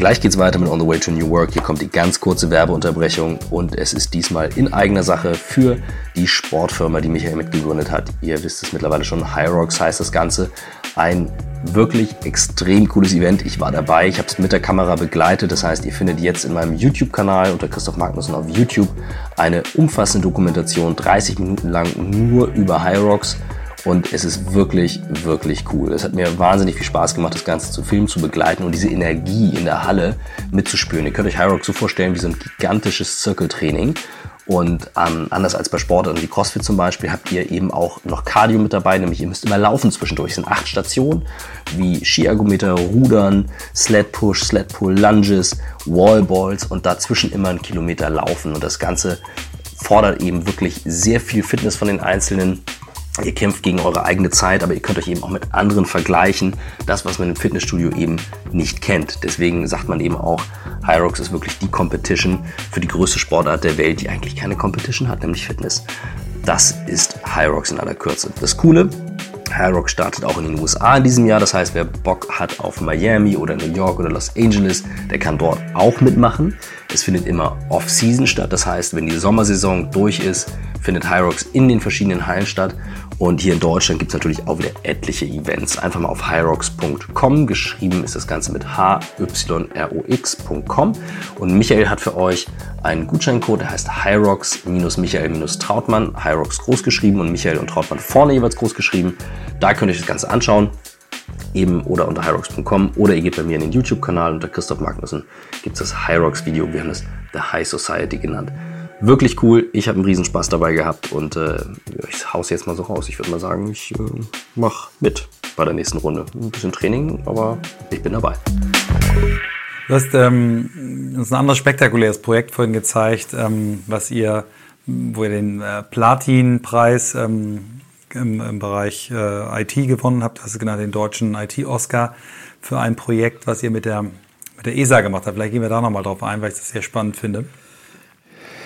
Gleich geht's weiter mit On the Way to New Work. Hier kommt die ganz kurze Werbeunterbrechung und es ist diesmal in eigener Sache für die Sportfirma, die Michael mitgegründet hat. Ihr wisst es mittlerweile schon, Hyrox heißt das Ganze. Ein wirklich extrem cooles Event. Ich war dabei, ich habe es mit der Kamera begleitet. Das heißt, ihr findet jetzt in meinem YouTube-Kanal unter Christoph Magnussen auf YouTube eine umfassende Dokumentation, 30 Minuten lang nur über Hyrox. Und es ist wirklich, wirklich cool. Es hat mir wahnsinnig viel Spaß gemacht, das Ganze zu filmen, zu begleiten und diese Energie in der Halle mitzuspüren. Ihr könnt euch Hyrox so vorstellen wie so ein gigantisches Zirkeltraining. Und ähm, anders als bei Sportarten wie CrossFit zum Beispiel habt ihr eben auch noch Cardio mit dabei, nämlich ihr müsst immer laufen zwischendurch. Es sind acht Stationen wie Skiergometer, Rudern, Sled Push, Sled Pull, Lunges, Wallballs und dazwischen immer einen Kilometer laufen. Und das Ganze fordert eben wirklich sehr viel Fitness von den Einzelnen Ihr kämpft gegen eure eigene Zeit, aber ihr könnt euch eben auch mit anderen vergleichen. Das, was man im Fitnessstudio eben nicht kennt. Deswegen sagt man eben auch, Hyrox ist wirklich die Competition für die größte Sportart der Welt, die eigentlich keine Competition hat, nämlich Fitness. Das ist Hyrox in aller Kürze. Das Coole, Hyrox startet auch in den USA in diesem Jahr. Das heißt, wer Bock hat auf Miami oder New York oder Los Angeles, der kann dort auch mitmachen. Es findet immer Off-Season statt. Das heißt, wenn die Sommersaison durch ist, findet Hyrox in den verschiedenen Hallen statt. Und hier in Deutschland gibt es natürlich auch wieder etliche Events. Einfach mal auf hyrox.com. Geschrieben ist das Ganze mit hyrox.com. Und Michael hat für euch einen Gutscheincode, der heißt Hyrox-Michael-Trautmann. Hyrox groß geschrieben und Michael und Trautmann vorne jeweils groß geschrieben. Da könnt ihr euch das Ganze anschauen eben oder unter hyrox.com oder ihr geht bei mir in den YouTube-Kanal unter Christoph Magnussen gibt es das Hyrox-Video. Wir haben es The High Society genannt. Wirklich cool. Ich habe einen Riesenspaß dabei gehabt und äh, ich hau's jetzt mal so raus. Ich würde mal sagen, ich äh, mach mit bei der nächsten Runde. Ein bisschen Training, aber ich bin dabei. Du hast ähm, uns ein anderes spektakuläres Projekt vorhin gezeigt, ähm, was ihr, wo ihr den äh, Platin-Preis ähm, im, im, Bereich äh, IT gewonnen habt. Das ist genau den deutschen IT-Oscar für ein Projekt, was ihr mit der, mit der ESA gemacht habt. Vielleicht gehen wir da nochmal drauf ein, weil ich das sehr spannend finde.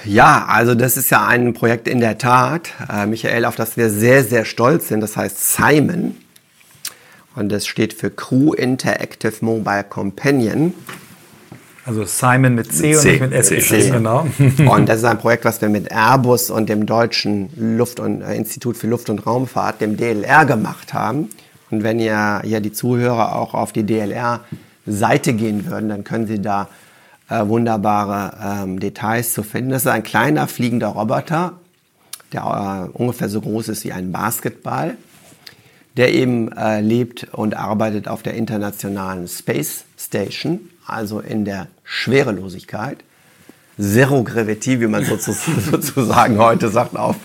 Ja, also das ist ja ein Projekt in der Tat, äh, Michael, auf das wir sehr, sehr stolz sind. Das heißt Simon. Und das steht für Crew Interactive Mobile Companion. Also Simon mit C, C und nicht mit S. C. Genau. Und das ist ein Projekt, was wir mit Airbus und dem Deutschen Luft- und äh, Institut für Luft- und Raumfahrt, dem DLR, gemacht haben. Und wenn ihr ja die Zuhörer auch auf die DLR-Seite gehen würden, dann können sie da äh, wunderbare ähm, Details zu finden. Das ist ein kleiner fliegender Roboter, der äh, ungefähr so groß ist wie ein Basketball, der eben äh, lebt und arbeitet auf der internationalen Space Station, also in der Schwerelosigkeit. Zero Gravity, wie man sozusagen heute sagt auf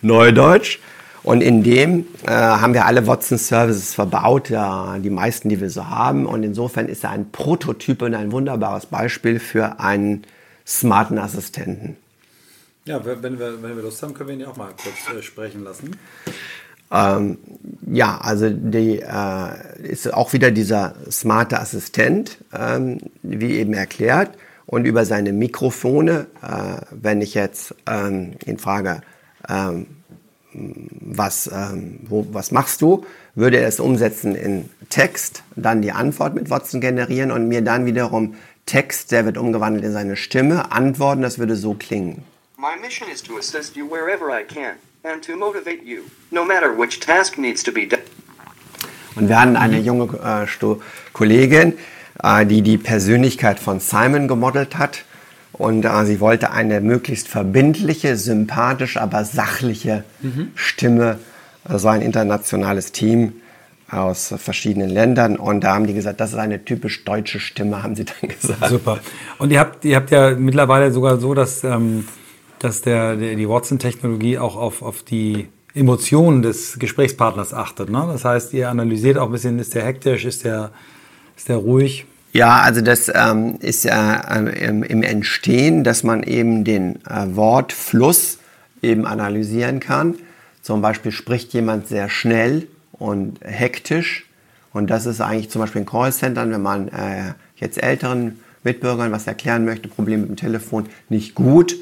Neudeutsch. Und in dem äh, haben wir alle Watson Services verbaut, ja, die meisten, die wir so haben. Und insofern ist er ein Prototyp und ein wunderbares Beispiel für einen smarten Assistenten. Ja, wenn wir, wenn wir Lust haben, können wir ihn ja auch mal kurz äh, sprechen lassen. Ähm, ja, also die äh, ist auch wieder dieser smarte Assistent, ähm, wie eben erklärt. Und über seine Mikrofone, äh, wenn ich jetzt ähm, ihn frage, ähm, was, ähm, wo, was machst du, würde er es umsetzen in Text, dann die Antwort mit Watson generieren und mir dann wiederum Text, der wird umgewandelt in seine Stimme, antworten, das würde so klingen. My mission is to assist you wherever I can and to motivate you, no matter which task needs to be done. Und wir hatten eine junge äh, Kollegin, äh, die die Persönlichkeit von Simon gemodelt hat und äh, sie wollte eine möglichst verbindliche, sympathisch, aber sachliche mhm. Stimme. Das war ein internationales Team aus verschiedenen Ländern und da haben die gesagt, das ist eine typisch deutsche Stimme, haben sie dann gesagt. Super. Und ihr habt, ihr habt ja mittlerweile sogar so, dass, ähm, dass der, der, die Watson-Technologie auch auf, auf die Emotionen des Gesprächspartners achtet. Ne? Das heißt, ihr analysiert auch ein bisschen, ist der hektisch, ist der, ist der ruhig? Ja, also das ähm, ist ja äh, im, im, Entstehen, dass man eben den äh, Wortfluss eben analysieren kann. Zum Beispiel spricht jemand sehr schnell und hektisch. Und das ist eigentlich zum Beispiel in Callcentern, wenn man äh, jetzt älteren Mitbürgern was erklären möchte, Probleme mit dem Telefon, nicht gut.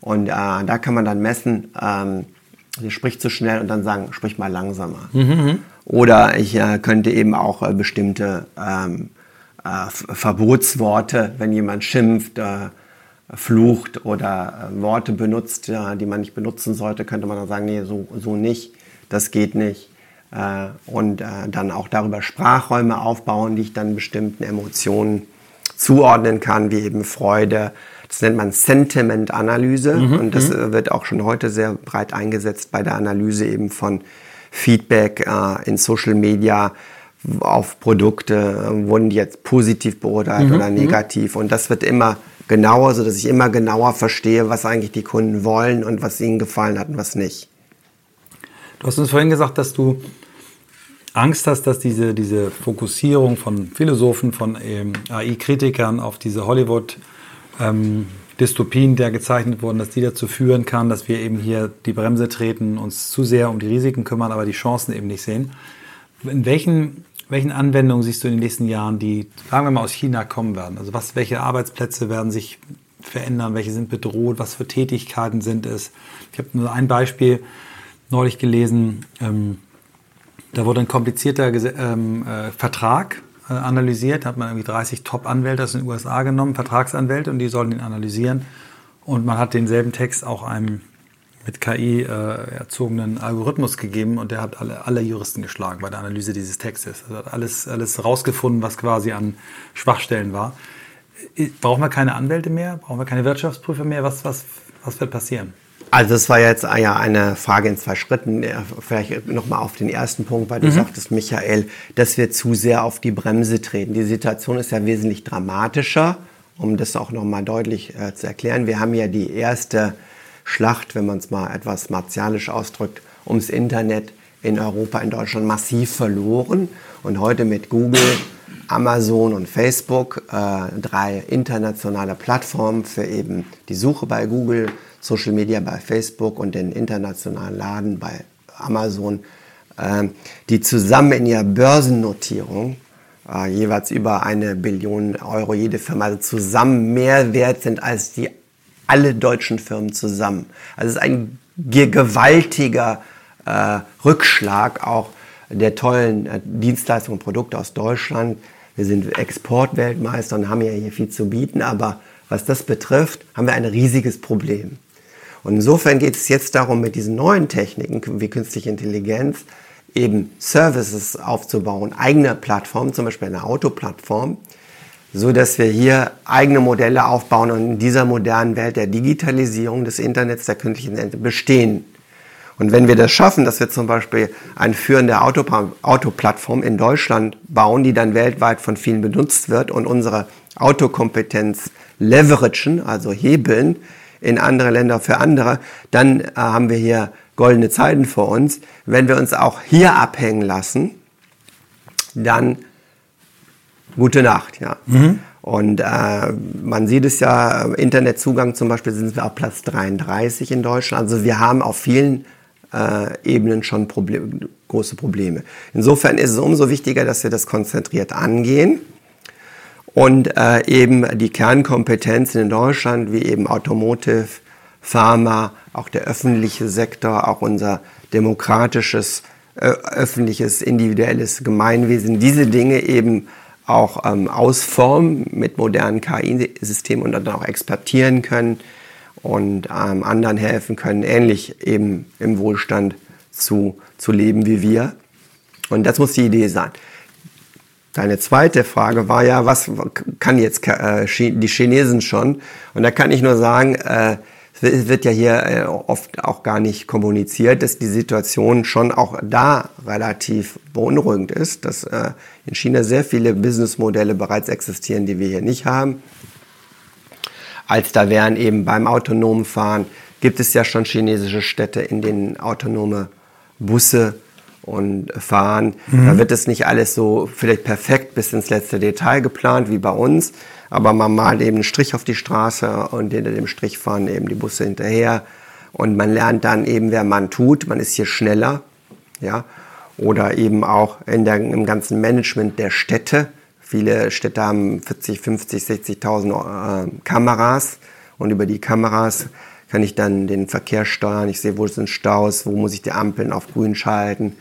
Und äh, da kann man dann messen, ähm, der spricht zu schnell und dann sagen, sprich mal langsamer. Mhm. mhm. Oder ich äh, könnte eben auch äh, bestimmte ähm, äh, Verbotsworte, wenn jemand schimpft, äh, flucht oder äh, Worte benutzt, die man nicht benutzen sollte, könnte man dann sagen, nee, so, so nicht, das geht nicht. Äh, und äh, dann auch darüber Sprachräume aufbauen, die ich dann bestimmten Emotionen zuordnen kann, wie eben Freude. Das nennt man Sentiment-Analyse mhm, und das mhm. wird auch schon heute sehr breit eingesetzt bei der Analyse eben von Feedback in Social Media auf Produkte, wurden die jetzt positiv beurteilt mhm. oder mhm. negativ. Und das wird immer genauer, sodass ich immer genauer verstehe, was eigentlich die Kunden wollen und was ihnen gefallen hat und was nicht. Du hast uns vorhin gesagt, dass du Angst hast, dass diese, diese Fokussierung von Philosophen, von ähm, AI-Kritikern auf diese Hollywood-Dystopien, ähm, die gezeichnet wurden, dass die dazu führen kann, dass wir eben hier die Bremse treten, uns zu sehr um die Risiken kümmern, aber die Chancen eben nicht sehen. In welchen welchen Anwendungen siehst du in den nächsten Jahren, die, sagen wir mal, aus China kommen werden? Also was, welche Arbeitsplätze werden sich verändern, welche sind bedroht, was für Tätigkeiten sind es? Ich habe nur ein Beispiel neulich gelesen, ähm, da wurde ein komplizierter ähm, äh, Vertrag äh, analysiert, da hat man irgendwie 30 Top-Anwälte aus den USA genommen, Vertragsanwälte, und die sollen ihn analysieren. Und man hat denselben Text auch einem mit KI äh, erzogenen Algorithmus gegeben und der hat alle, alle Juristen geschlagen bei der Analyse dieses Textes. Also hat alles, alles rausgefunden, was quasi an Schwachstellen war. Brauchen wir keine Anwälte mehr? Brauchen wir keine Wirtschaftsprüfer mehr? Was, was, was wird passieren? Also das war jetzt ja eine Frage in zwei Schritten. Vielleicht nochmal auf den ersten Punkt, weil du mhm. sagtest, Michael, dass wir zu sehr auf die Bremse treten. Die Situation ist ja wesentlich dramatischer, um das auch nochmal deutlich äh, zu erklären. Wir haben ja die erste Schlacht, wenn man es mal etwas martialisch ausdrückt, ums Internet in Europa, in Deutschland massiv verloren. Und heute mit Google, Amazon und Facebook, äh, drei internationale Plattformen für eben die Suche bei Google, Social Media bei Facebook und den internationalen Laden bei Amazon, äh, die zusammen in ihrer Börsennotierung äh, jeweils über eine Billion Euro jede Firma also zusammen mehr wert sind als die alle deutschen Firmen zusammen. Also es ist ein gewaltiger äh, Rückschlag auch der tollen äh, Dienstleistungen und Produkte aus Deutschland. Wir sind Exportweltmeister und haben ja hier viel zu bieten, aber was das betrifft, haben wir ein riesiges Problem. Und insofern geht es jetzt darum, mit diesen neuen Techniken wie künstliche Intelligenz eben Services aufzubauen, eigene Plattformen, zum Beispiel eine Autoplattform, so dass wir hier eigene Modelle aufbauen und in dieser modernen Welt der Digitalisierung des Internets, der künstlichen Intelligenz bestehen. Und wenn wir das schaffen, dass wir zum Beispiel eine führende Autoplattform in Deutschland bauen, die dann weltweit von vielen benutzt wird und unsere Autokompetenz leveragen, also hebeln in andere Länder für andere, dann äh, haben wir hier goldene Zeiten vor uns. Wenn wir uns auch hier abhängen lassen, dann gute Nacht, ja. Mhm. Und äh, man sieht es ja, Internetzugang zum Beispiel sind wir auf Platz 33 in Deutschland. Also wir haben auf vielen äh, Ebenen schon Problem, große Probleme. Insofern ist es umso wichtiger, dass wir das konzentriert angehen und äh, eben die Kernkompetenzen in Deutschland, wie eben Automotive, Pharma, auch der öffentliche Sektor, auch unser demokratisches, äh, öffentliches, individuelles Gemeinwesen, diese Dinge eben auch ähm, ausformen mit modernen KI-Systemen und dann auch exportieren können und ähm, anderen helfen können, ähnlich eben im Wohlstand zu, zu leben wie wir. Und das muss die Idee sein. Deine zweite Frage war ja, was kann jetzt äh, die Chinesen schon? Und da kann ich nur sagen, äh, wird ja hier äh, oft auch gar nicht kommuniziert, dass die Situation schon auch da relativ beunruhigend ist, dass äh, in China sehr viele Businessmodelle bereits existieren, die wir hier nicht haben als da wären eben beim autonomen Fahren, gibt es ja schon chinesische Städte, in denen autonome Busse und fahren. Mhm. Da wird es nicht alles so vielleicht perfekt bis ins letzte Detail geplant wie bei uns, aber man malt eben einen Strich auf die Straße und hinter dem Strich fahren eben die Busse hinterher und man lernt dann eben, wer man tut. Man ist hier schneller, ja, oder eben auch in der, im ganzen Management der Städte. Viele Städte haben 40, 50, 60.000 äh, Kameras und über die Kameras kann ich dann den Verkehr steuern. Ich sehe, wo sind Staus, wo muss ich die Ampeln auf grün schalten.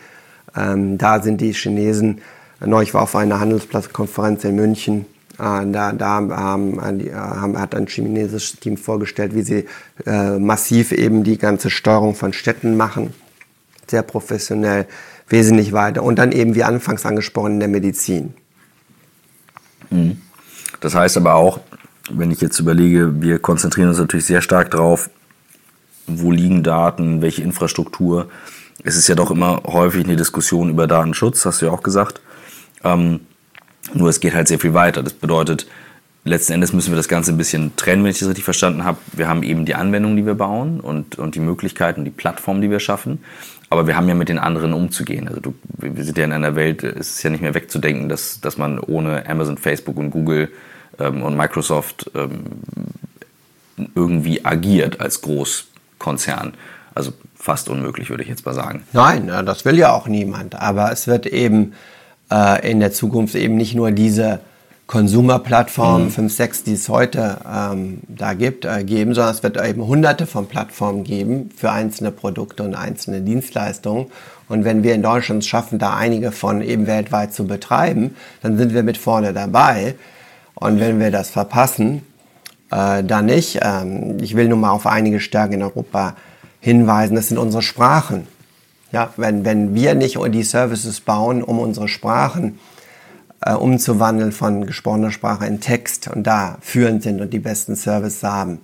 Ähm, da sind die Chinesen. Neulich war auf einer Handelsplatzkonferenz in München. Äh, da, da haben, hat ein chinesisches Team vorgestellt, wie sie äh, massiv eben die ganze Steuerung von Städten machen. Sehr professionell, wesentlich weiter. Und dann eben, wie anfangs angesprochen, in der Medizin. Mhm. Das heißt aber auch, wenn ich jetzt überlege, wir konzentrieren uns natürlich sehr stark darauf, wo liegen Daten, welche Infrastruktur. Es ist ja doch immer häufig eine Diskussion über Datenschutz, hast du ja auch gesagt. Ähm, nur es geht halt sehr viel weiter. Das bedeutet, letzten Endes müssen wir das Ganze ein bisschen trennen, wenn ich das richtig verstanden habe. Wir haben eben die Anwendung, die wir bauen und, und die Möglichkeiten, die Plattform, die wir schaffen. Aber wir haben ja mit den anderen umzugehen. Also du, wir sind ja in einer Welt, es ist ja nicht mehr wegzudenken, dass, dass man ohne Amazon, Facebook und Google ähm, und Microsoft ähm, irgendwie agiert als Großkonzern. Also fast unmöglich, würde ich jetzt mal sagen. Nein, das will ja auch niemand. Aber es wird eben äh, in der Zukunft eben nicht nur diese Konsumerplattformen, mhm. 5, 6, die es heute ähm, da gibt, äh, geben, sondern es wird eben hunderte von Plattformen geben für einzelne Produkte und einzelne Dienstleistungen. Und wenn wir in Deutschland es schaffen, da einige von eben weltweit zu betreiben, dann sind wir mit vorne dabei. Und wenn wir das verpassen, äh, dann nicht. Ähm, ich will nur mal auf einige Stärken in Europa hinweisen. Das sind unsere Sprachen. Ja, wenn, wenn wir nicht die Services bauen, um unsere Sprachen äh, umzuwandeln von gesprochener Sprache in Text und da führend sind und die besten Services haben.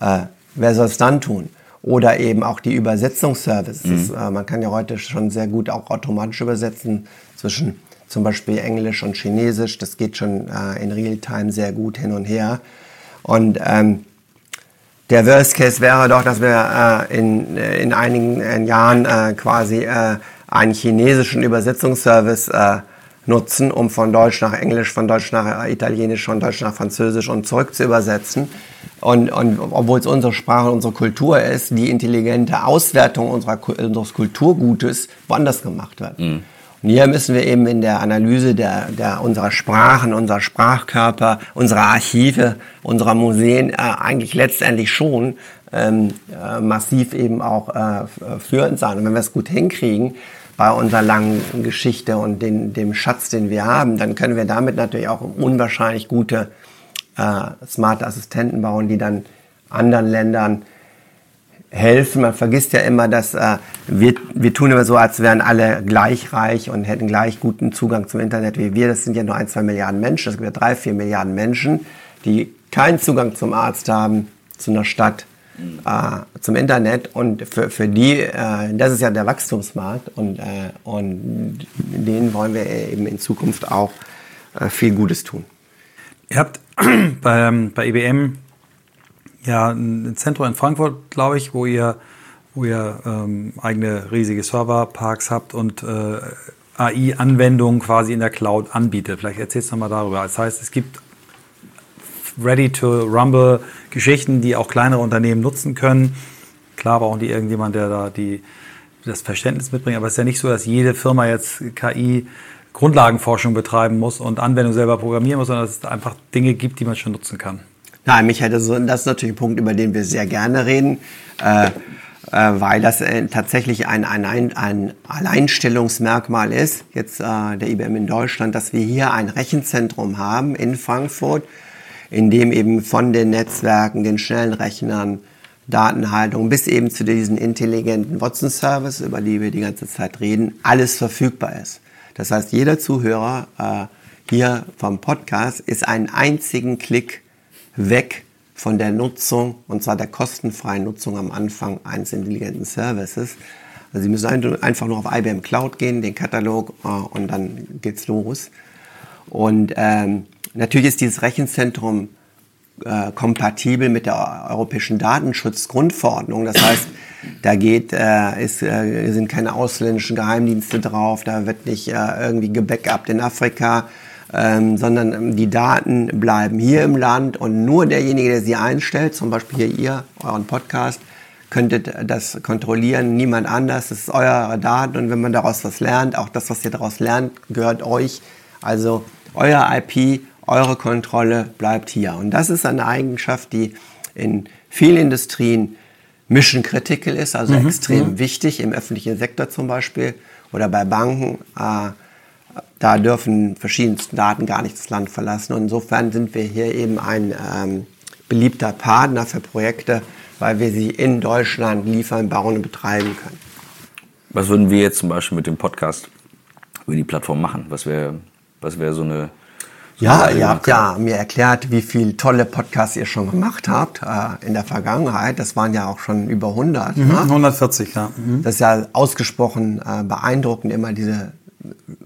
Äh, wer soll es dann tun? Oder eben auch die Übersetzungsservices. Mhm. Äh, man kann ja heute schon sehr gut auch automatisch übersetzen zwischen zum Beispiel Englisch und Chinesisch. Das geht schon äh, in Realtime sehr gut hin und her. Und ähm, der Worst Case wäre doch, dass wir äh, in, in einigen in Jahren äh, quasi äh, einen chinesischen Übersetzungsservice äh, nutzen, um von Deutsch nach Englisch, von Deutsch nach Italienisch, von Deutsch nach Französisch und zurück zu übersetzen. Und, und obwohl es unsere Sprache, unsere Kultur ist, die intelligente Auswertung unserer, unseres Kulturgutes woanders gemacht wird. Mhm. Hier müssen wir eben in der Analyse der, der unserer Sprachen, unserer Sprachkörper, unserer Archive, unserer Museen äh, eigentlich letztendlich schon ähm, äh, massiv eben auch äh, führend sein. Und wenn wir es gut hinkriegen, bei unserer langen Geschichte und den, dem Schatz, den wir haben, dann können wir damit natürlich auch unwahrscheinlich gute äh, smarte Assistenten bauen, die dann anderen Ländern helfen. Man vergisst ja immer, dass äh, wir, wir tun immer so, als wären alle gleich reich und hätten gleich guten Zugang zum Internet wie wir. Das sind ja nur ein, zwei Milliarden Menschen. Es gibt ja drei, vier Milliarden Menschen, die keinen Zugang zum Arzt haben, zu einer Stadt, äh, zum Internet und für, für die, äh, das ist ja der Wachstumsmarkt und, äh, und denen wollen wir eben in Zukunft auch äh, viel Gutes tun. Ihr habt bei, ähm, bei IBM ja ein Zentrum in Frankfurt, glaube ich, wo ihr, wo ihr ähm, eigene riesige Serverparks habt und äh, AI-Anwendungen quasi in der Cloud anbietet. Vielleicht erzählst du nochmal darüber. Das heißt, es gibt Ready-to-Rumble-Geschichten, die auch kleinere Unternehmen nutzen können. Klar brauchen die irgendjemand, der da die, das Verständnis mitbringt, aber es ist ja nicht so, dass jede Firma jetzt KI Grundlagenforschung betreiben muss und Anwendung selber programmieren muss, sondern dass es einfach Dinge gibt, die man schon nutzen kann. Nein, Michael, das ist natürlich ein Punkt, über den wir sehr gerne reden, äh, äh, weil das äh, tatsächlich ein, ein, ein Alleinstellungsmerkmal ist, jetzt äh, der IBM in Deutschland, dass wir hier ein Rechenzentrum haben in Frankfurt, in dem eben von den Netzwerken, den schnellen Rechnern, Datenhaltung bis eben zu diesen intelligenten Watson-Service, über die wir die ganze Zeit reden, alles verfügbar ist. Das heißt, jeder Zuhörer äh, hier vom Podcast ist einen einzigen Klick weg von der Nutzung, und zwar der kostenfreien Nutzung am Anfang eines intelligenten Services. Also Sie müssen einfach nur auf IBM Cloud gehen, den Katalog, äh, und dann geht's los. Und ähm, Natürlich ist dieses Rechenzentrum äh, kompatibel mit der europäischen Datenschutzgrundverordnung. Das heißt, da geht, äh, ist, äh, sind keine ausländischen Geheimdienste drauf, da wird nicht äh, irgendwie gebackupt in Afrika, ähm, sondern die Daten bleiben hier im Land und nur derjenige, der sie einstellt, zum Beispiel hier ihr, euren Podcast, könntet das kontrollieren, niemand anders, das ist eure Daten und wenn man daraus was lernt, auch das, was ihr daraus lernt, gehört euch. Also euer IP eure Kontrolle bleibt hier. Und das ist eine Eigenschaft, die in vielen Industrien mission critical ist, also mhm. extrem mhm. wichtig, im öffentlichen Sektor zum Beispiel oder bei Banken. Äh, da dürfen verschiedenste Daten gar nicht das Land verlassen. Und insofern sind wir hier eben ein ähm, beliebter Partner für Projekte, weil wir sie in Deutschland liefern, bauen und betreiben können. Was würden wir jetzt zum Beispiel mit dem Podcast über die Plattform machen? Was wäre was wär so eine ja, ihr habt ja mir erklärt, wie viele tolle Podcasts ihr schon gemacht habt äh, in der Vergangenheit. Das waren ja auch schon über 100. Mhm, ne? 140, ja. Mhm. Das ist ja ausgesprochen äh, beeindruckend, immer diese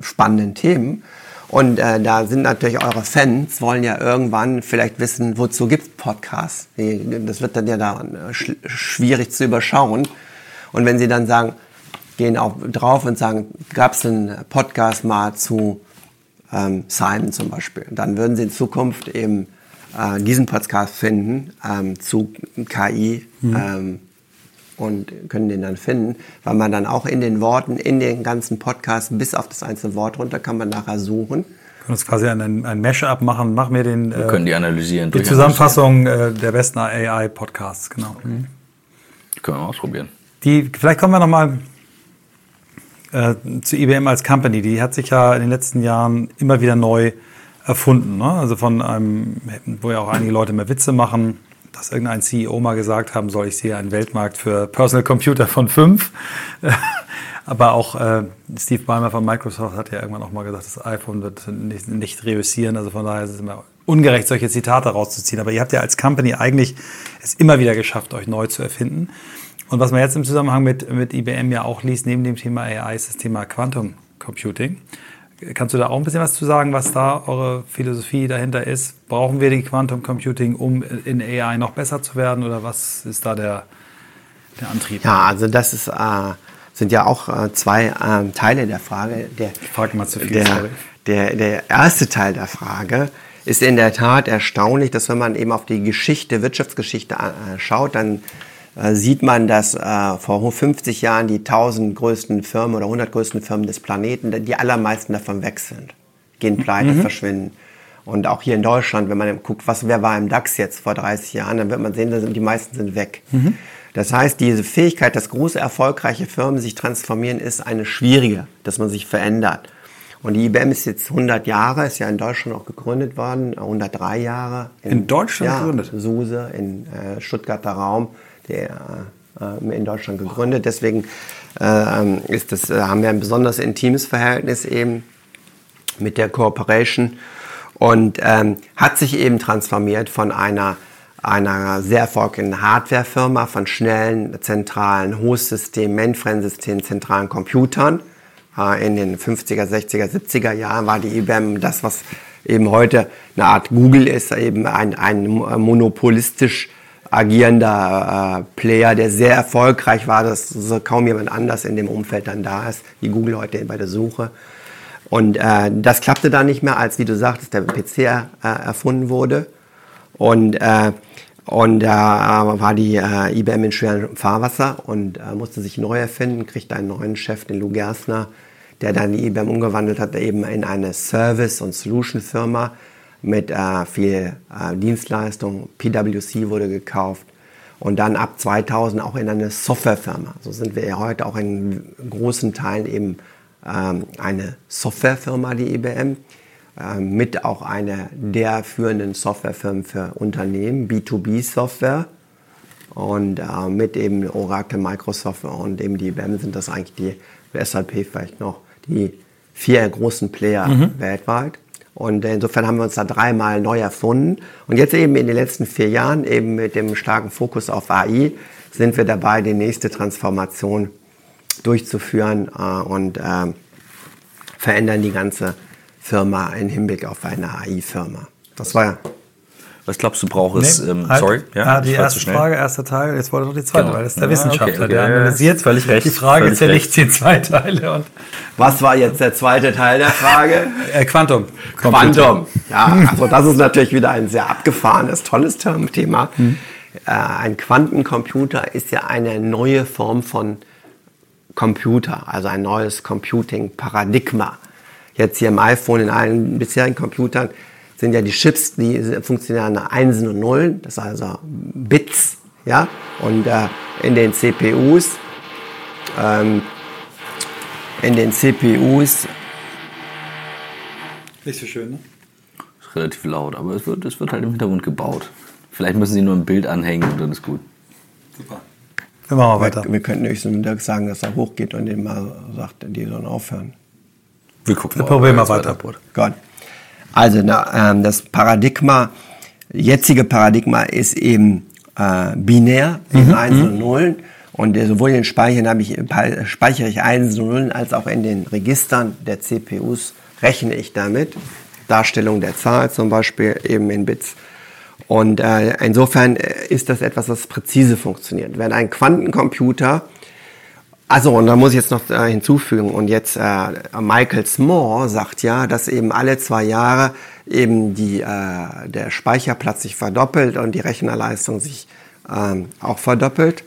spannenden Themen. Und äh, da sind natürlich eure Fans, wollen ja irgendwann vielleicht wissen, wozu gibt es Podcasts. Das wird dann ja da äh, sch schwierig zu überschauen. Und wenn sie dann sagen, gehen auch drauf und sagen, gab es einen Podcast mal zu ähm, Simon zum Beispiel. Dann würden Sie in Zukunft eben äh, diesen Podcast finden ähm, zu KI mhm. ähm, und können den dann finden, weil man dann auch in den Worten, in den ganzen Podcasts bis auf das einzelne Wort runter kann man nachher suchen. Wir können uns quasi ein, ein Mashup machen. Mach mir den. Wir äh, können die analysieren. Die Zusammenfassung äh, der besten AI-Podcasts, genau. Mhm. Können wir mal ausprobieren. Die, vielleicht kommen wir nochmal äh, zu IBM als Company. Die hat sich ja in den letzten Jahren immer wieder neu erfunden. Ne? Also von einem, wo ja auch einige Leute mehr Witze machen, dass irgendein CEO mal gesagt haben soll, ich sehe einen Weltmarkt für Personal Computer von fünf. Aber auch äh, Steve Ballmer von Microsoft hat ja irgendwann auch mal gesagt, das iPhone wird nicht, nicht reüssieren. Also von daher ist es immer ungerecht, solche Zitate rauszuziehen. Aber ihr habt ja als Company eigentlich es immer wieder geschafft, euch neu zu erfinden. Und was man jetzt im Zusammenhang mit, mit IBM ja auch liest, neben dem Thema AI, ist das Thema Quantum Computing. Kannst du da auch ein bisschen was zu sagen, was da eure Philosophie dahinter ist? Brauchen wir den Quantum Computing, um in AI noch besser zu werden? Oder was ist da der, der Antrieb? Ja, also das ist, äh, sind ja auch äh, zwei äh, Teile der Frage. Der, ich frage mal zu viel, der, sorry. Der, der erste Teil der Frage ist in der Tat erstaunlich, dass wenn man eben auf die Geschichte, Wirtschaftsgeschichte äh, schaut, dann sieht man, dass äh, vor 50 Jahren die 1000 größten Firmen oder 100 größten Firmen des Planeten, die allermeisten davon weg sind, gehen pleite, mhm. verschwinden. Und auch hier in Deutschland, wenn man guckt, was, wer war im DAX jetzt vor 30 Jahren, dann wird man sehen, dass die meisten sind weg. Mhm. Das heißt, diese Fähigkeit, dass große, erfolgreiche Firmen sich transformieren, ist eine schwierige, dass man sich verändert. Und die IBM ist jetzt 100 Jahre, ist ja in Deutschland auch gegründet worden, 103 Jahre. In, in Deutschland ja, gegründet? Suse, in äh, Stuttgarter Raum der äh, in Deutschland gegründet. Deswegen äh, ist das, äh, haben wir ein besonders intimes Verhältnis eben mit der Corporation und ähm, hat sich eben transformiert von einer einer sehr erfolgreichen Hardwarefirma von schnellen, zentralen Hostsystemen, Mainframe-Systemen, zentralen Computern. Äh, in den 50er, 60er, 70er Jahren war die IBM das, was eben heute eine Art Google ist, eben ein, ein monopolistisch agierender äh, Player, der sehr erfolgreich war, dass so kaum jemand anders in dem Umfeld dann da ist, wie Google heute bei der Suche. Und äh, das klappte dann nicht mehr, als, wie du sagtest, der PC äh, erfunden wurde. Und, äh, und da äh, war die äh, IBM in schwerem Fahrwasser und musste sich neu erfinden, kriegte einen neuen Chef, den Lou Gersner, der dann die IBM umgewandelt hat, eben in eine Service- und Solution-Firma mit äh, viel äh, Dienstleistung. PwC wurde gekauft und dann ab 2000 auch in eine Softwarefirma. So sind wir ja heute auch in großen Teilen eben ähm, eine Softwarefirma, die IBM, äh, mit auch einer der führenden Softwarefirmen für Unternehmen, B2B-Software. Und äh, mit eben Oracle, Microsoft und eben die IBM sind das eigentlich die, SAP vielleicht noch, die vier großen Player mhm. weltweit. Und insofern haben wir uns da dreimal neu erfunden. Und jetzt eben in den letzten vier Jahren, eben mit dem starken Fokus auf AI, sind wir dabei, die nächste Transformation durchzuführen äh, und äh, verändern die ganze Firma im Hinblick auf eine AI-Firma. Das war ja. Was glaubst du, braucht es? Nee, ähm, halt, sorry, ja, ah, die erste Frage, erster Teil. Jetzt wollte noch die zweite, genau. weil das ist der ja, Wissenschaftler, okay, okay, der analysiert. Völlig recht. Die Frage ist ja nicht zehn zwei Teile. Und Was war jetzt der zweite Teil der Frage? äh, Quantum. Quantum. Ja, also das ist natürlich wieder ein sehr abgefahrenes, tolles Thema. Hm. Äh, ein Quantencomputer ist ja eine neue Form von Computer, also ein neues Computing-Paradigma. Jetzt hier im iPhone, in allen bisherigen Computern sind ja die Chips, die funktionieren nach Einsen und Nullen, das ist also Bits, ja, und äh, in den CPUs, ähm, in den CPUs. Nicht so schön, ne? Ist relativ laut, aber es wird, es wird halt im Hintergrund gebaut. Vielleicht müssen sie nur ein Bild anhängen und dann ist gut. Super. Wir machen weiter. Wir, wir könnten höchstens Dirk sagen, dass er hochgeht und dem mal sagt, die sollen aufhören. Wir gucken mal. Probieren wir weiter. weiter. Gott. Also na, ähm, das Paradigma, jetzige Paradigma ist eben äh, binär, eben mhm. 1 und 0. Und äh, sowohl in den Speichern habe ich, speichere ich 1 und 0 als auch in den Registern der CPUs rechne ich damit. Darstellung der Zahl zum Beispiel eben in Bits. Und äh, insofern äh, ist das etwas, was präzise funktioniert. Wenn ein Quantencomputer, also und da muss ich jetzt noch äh, hinzufügen, und jetzt äh, Michael Small sagt ja, dass eben alle zwei Jahre eben die, äh, der Speicherplatz sich verdoppelt und die Rechnerleistung sich ähm, auch verdoppelt,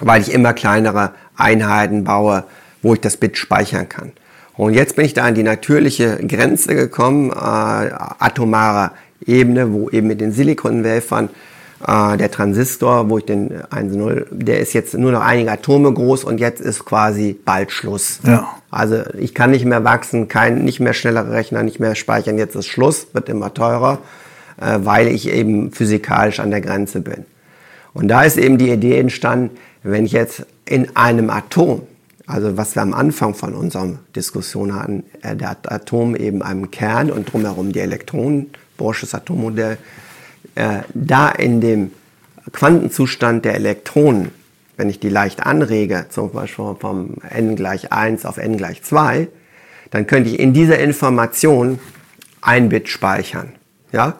weil ich immer kleinere Einheiten baue, wo ich das Bit speichern kann. Und jetzt bin ich da an die natürliche Grenze gekommen, äh, atomare Ebene, wo eben mit den Silikonwafern äh, der Transistor, wo ich den 1.0, der ist jetzt nur noch einige Atome groß und jetzt ist quasi bald Schluss. Ja. Also ich kann nicht mehr wachsen, kein, nicht mehr schnellere Rechner, nicht mehr speichern, jetzt ist Schluss, wird immer teurer, äh, weil ich eben physikalisch an der Grenze bin. Und da ist eben die Idee entstanden, wenn ich jetzt in einem Atom, also was wir am Anfang von unserer Diskussion hatten, äh, der Atom eben einem Kern und drumherum die Elektronen, Borsches Atommodell, äh, da in dem Quantenzustand der Elektronen, wenn ich die leicht anrege, zum Beispiel vom n gleich 1 auf n gleich 2, dann könnte ich in dieser Information ein Bit speichern. Ja?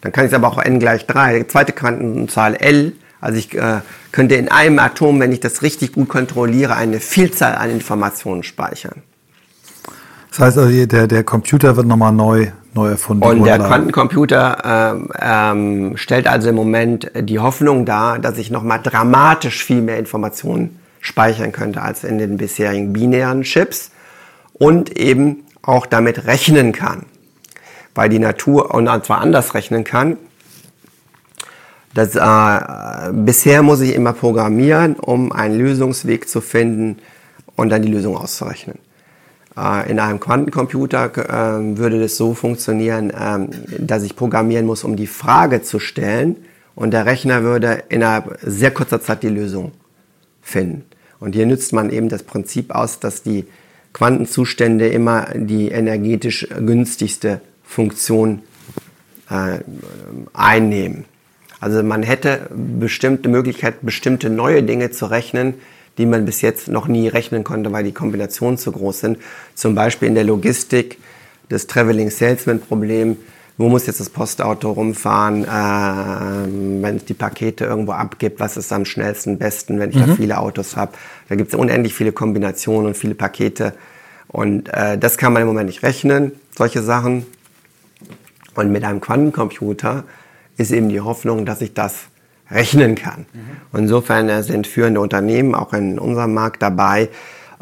Dann kann ich es aber auch n gleich 3, zweite Quantenzahl L, also ich äh, könnte in einem Atom, wenn ich das richtig gut kontrolliere, eine Vielzahl an Informationen speichern. Das heißt also, der, der Computer wird nochmal neu neu erfunden. Und der Quantencomputer ähm, ähm, stellt also im Moment die Hoffnung dar, dass ich nochmal dramatisch viel mehr Informationen speichern könnte als in den bisherigen binären Chips und eben auch damit rechnen kann. Weil die Natur, und zwar anders rechnen kann, das, äh, bisher muss ich immer programmieren, um einen Lösungsweg zu finden und dann die Lösung auszurechnen. Äh, in einem Quantencomputer äh, würde das so funktionieren, ähm, dass ich programmieren muss, um die Frage zu stellen und der Rechner würde innerhalb sehr kurzer Zeit die Lösung finden. Und hier nützt man eben das Prinzip aus, dass die Quantenzustände immer die energetisch günstigste Funktion äh, einnehmen. Also man hätte bestimmte Möglichkeit, bestimmte neue Dinge zu rechnen, die man bis jetzt noch nie rechnen konnte, weil die Kombinationen zu groß sind. Zum Beispiel in der Logistik, das Traveling Salesman Problem. Wo muss jetzt das Postauto rumfahren, äh, wenn es die Pakete irgendwo abgibt? Was ist am schnellsten, besten, wenn ich mhm. da viele Autos habe? Da gibt es unendlich viele Kombinationen und viele Pakete. Und äh, das kann man im Moment nicht rechnen, solche Sachen. Und mit einem Quantencomputer ist eben die Hoffnung, dass ich das rechnen kann. Mhm. Insofern äh, sind führende Unternehmen auch in unserem Markt dabei,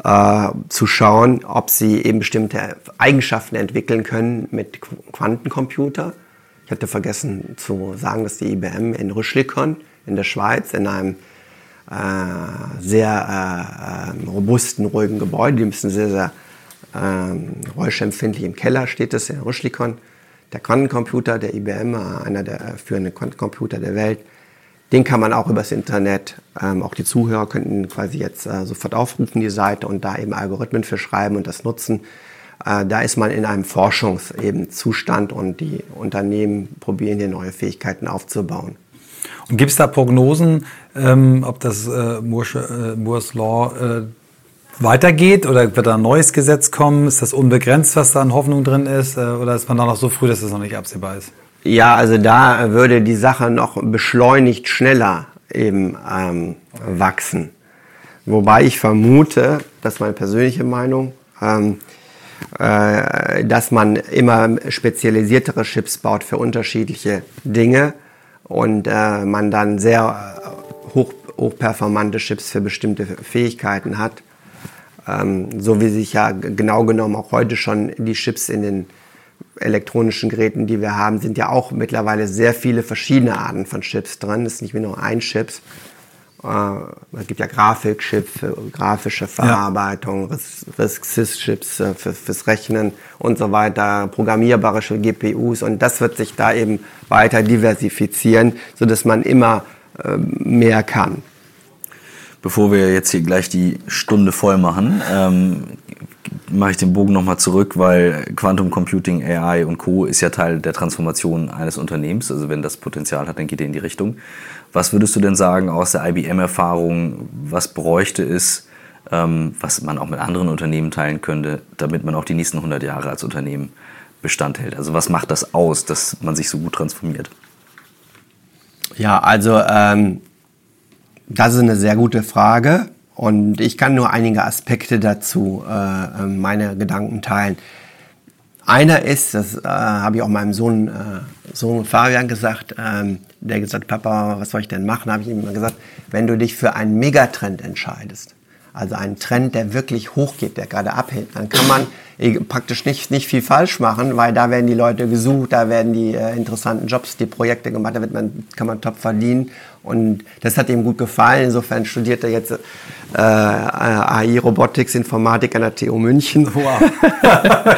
äh, zu schauen, ob sie eben bestimmte Eigenschaften entwickeln können mit Quantencomputer. Ich hatte vergessen zu sagen, dass die IBM in Rüschlikon in der Schweiz in einem äh, sehr äh, robusten, ruhigen Gebäude, die müssen sehr, sehr äh, räuschempfindlich im Keller steht es in Rüschlikon. Der Quantencomputer der IBM, einer der führenden Quantencomputer der Welt, den kann man auch übers Internet, ähm, auch die Zuhörer könnten quasi jetzt äh, sofort aufrufen, die Seite, und da eben Algorithmen für schreiben und das nutzen. Äh, da ist man in einem Forschungszustand und die Unternehmen probieren hier neue Fähigkeiten aufzubauen. Und gibt es da Prognosen, ähm, ob das äh, Moore's, äh, Moore's Law äh, weitergeht oder wird da ein neues Gesetz kommen? Ist das unbegrenzt, was da an Hoffnung drin ist? Äh, oder ist man da noch so früh, dass das noch nicht absehbar ist? Ja, also da würde die Sache noch beschleunigt schneller eben ähm, wachsen. Wobei ich vermute, das ist meine persönliche Meinung, ähm, äh, dass man immer spezialisiertere Chips baut für unterschiedliche Dinge und äh, man dann sehr äh, hoch, hochperformante Chips für bestimmte Fähigkeiten hat. Ähm, so wie sich ja genau genommen auch heute schon die Chips in den elektronischen Geräten, die wir haben, sind ja auch mittlerweile sehr viele verschiedene Arten von Chips drin. Es ist nicht mehr nur ein Chip. Äh, es gibt ja Grafikchips für grafische Verarbeitung, ja. RISC-Chips äh, für, fürs Rechnen und so weiter, programmierbare GPUs und das wird sich da eben weiter diversifizieren, sodass man immer äh, mehr kann. Bevor wir jetzt hier gleich die Stunde voll machen, ähm, mache ich den Bogen nochmal zurück, weil Quantum Computing, AI und Co. ist ja Teil der Transformation eines Unternehmens. Also wenn das Potenzial hat, dann geht er in die Richtung. Was würdest du denn sagen aus der IBM-Erfahrung, was bräuchte es, ähm, was man auch mit anderen Unternehmen teilen könnte, damit man auch die nächsten 100 Jahre als Unternehmen Bestand hält? Also was macht das aus, dass man sich so gut transformiert? Ja, also ähm, das ist eine sehr gute Frage. Und ich kann nur einige Aspekte dazu äh, äh, meine Gedanken teilen. Einer ist, das äh, habe ich auch meinem Sohn, äh, Sohn Fabian gesagt, ähm, der gesagt, Papa, was soll ich denn machen? Habe ich ihm immer gesagt, wenn du dich für einen Megatrend entscheidest, also einen Trend, der wirklich hochgeht, der gerade abhebt, dann kann man praktisch nicht, nicht viel falsch machen, weil da werden die Leute gesucht, da werden die äh, interessanten Jobs, die Projekte gemacht, da wird man, kann man top verdienen. Und das hat ihm gut gefallen. Insofern studiert er jetzt äh, AI, Robotics, Informatik an der TU München. Wow.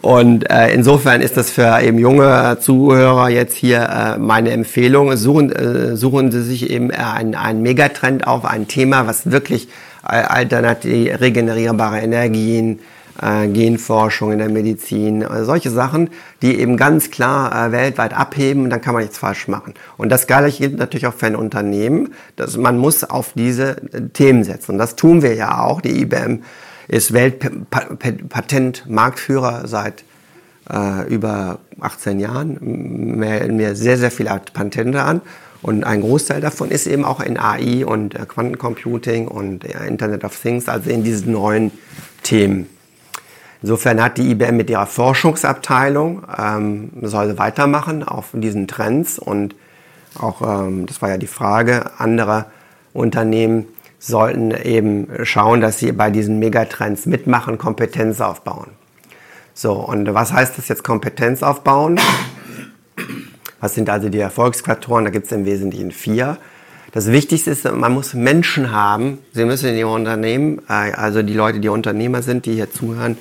und äh, insofern ist das für eben junge Zuhörer jetzt hier äh, meine Empfehlung. Suchen, äh, suchen Sie sich eben einen, einen Megatrend auf, ein Thema, was wirklich äh, alternative, regenerierbare Energien, äh, Genforschung in der Medizin, äh, solche Sachen, die eben ganz klar äh, weltweit abheben und dann kann man nichts falsch machen. Und das Gleiche gilt natürlich auch für ein Unternehmen, dass man muss auf diese äh, Themen setzen. Und das tun wir ja auch. Die IBM ist Weltpatentmarktführer seit äh, über 18 Jahren, melden mir sehr, sehr viele Patente an. Und ein Großteil davon ist eben auch in AI und äh, Quantencomputing und Internet of Things, also in diesen neuen Themen. Insofern hat die IBM mit ihrer Forschungsabteilung ähm, soll weitermachen auf diesen Trends und auch, ähm, das war ja die Frage, andere Unternehmen sollten eben schauen, dass sie bei diesen Megatrends mitmachen, Kompetenz aufbauen. So, und was heißt das jetzt Kompetenz aufbauen? Was sind also die Erfolgsfaktoren? Da gibt es im Wesentlichen vier. Das Wichtigste ist, man muss Menschen haben. Sie müssen in Ihrem Unternehmen, äh, also die Leute, die Unternehmer sind, die hier zuhören,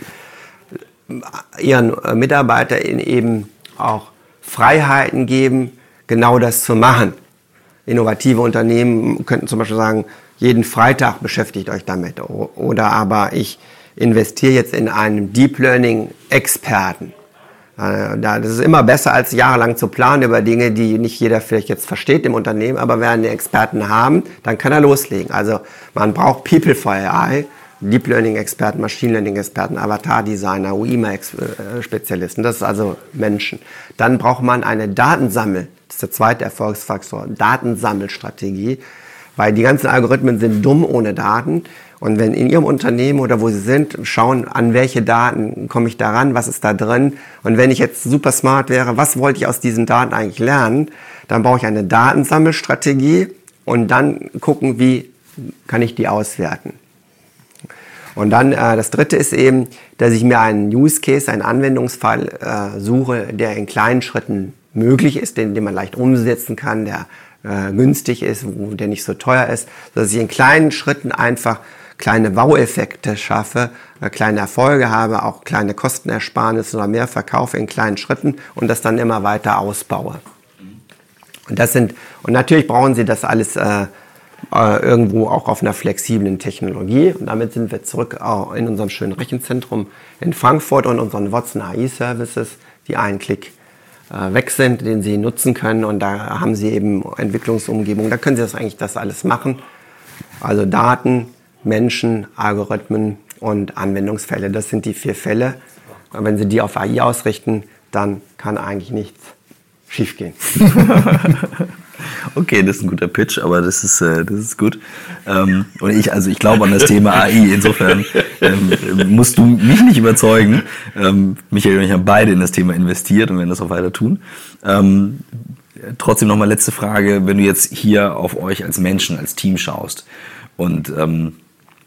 ihren äh, Mitarbeitern eben auch Freiheiten geben, genau das zu machen. Innovative Unternehmen könnten zum Beispiel sagen, jeden Freitag beschäftigt euch damit. Oder aber ich investiere jetzt in einen Deep Learning Experten. Äh, das ist immer besser, als jahrelang zu planen über Dinge, die nicht jeder vielleicht jetzt versteht im Unternehmen, aber wenn wir Experten haben, dann kann er loslegen. Also man braucht People for AI, Deep Learning Experten, Machine Learning Experten, Avatar Designer, UIMA-Spezialisten, das ist also Menschen. Dann braucht man eine Datensammel, das ist der zweite Erfolgsfaktor, Datensammelstrategie, weil die ganzen Algorithmen sind dumm ohne Daten. Und wenn in Ihrem Unternehmen oder wo Sie sind, schauen, an welche Daten komme ich daran, was ist da drin. Und wenn ich jetzt super smart wäre, was wollte ich aus diesen Daten eigentlich lernen, dann brauche ich eine Datensammelstrategie und dann gucken, wie kann ich die auswerten. Und dann äh, das dritte ist eben, dass ich mir einen Use Case, einen Anwendungsfall äh, suche, der in kleinen Schritten möglich ist, den, den man leicht umsetzen kann, der äh, günstig ist, wo der nicht so teuer ist, dass ich in kleinen Schritten einfach kleine Wow-Effekte schaffe, äh, kleine Erfolge habe, auch kleine Kostenersparnisse oder mehr verkaufe in kleinen Schritten und das dann immer weiter ausbaue. Und das sind, und natürlich brauchen Sie das alles äh, äh, irgendwo auch auf einer flexiblen Technologie. Und damit sind wir zurück in unserem schönen Rechenzentrum in Frankfurt und unseren Watson AI Services, die einen Klick äh, weg sind, den Sie nutzen können. Und da haben Sie eben Entwicklungsumgebung. Da können Sie das eigentlich das alles machen. Also Daten, Menschen, Algorithmen und Anwendungsfälle. Das sind die vier Fälle. Und wenn Sie die auf AI ausrichten, dann kann eigentlich nichts schiefgehen. okay, das ist ein guter Pitch, aber das ist, äh, das ist gut. Ähm, und ich, also ich glaube an das Thema AI. Insofern ähm, musst du mich nicht überzeugen. Ähm, Michael und ich haben beide in das Thema investiert und werden das auch weiter tun. Ähm, trotzdem nochmal letzte Frage, wenn du jetzt hier auf euch als Menschen, als Team schaust und ähm,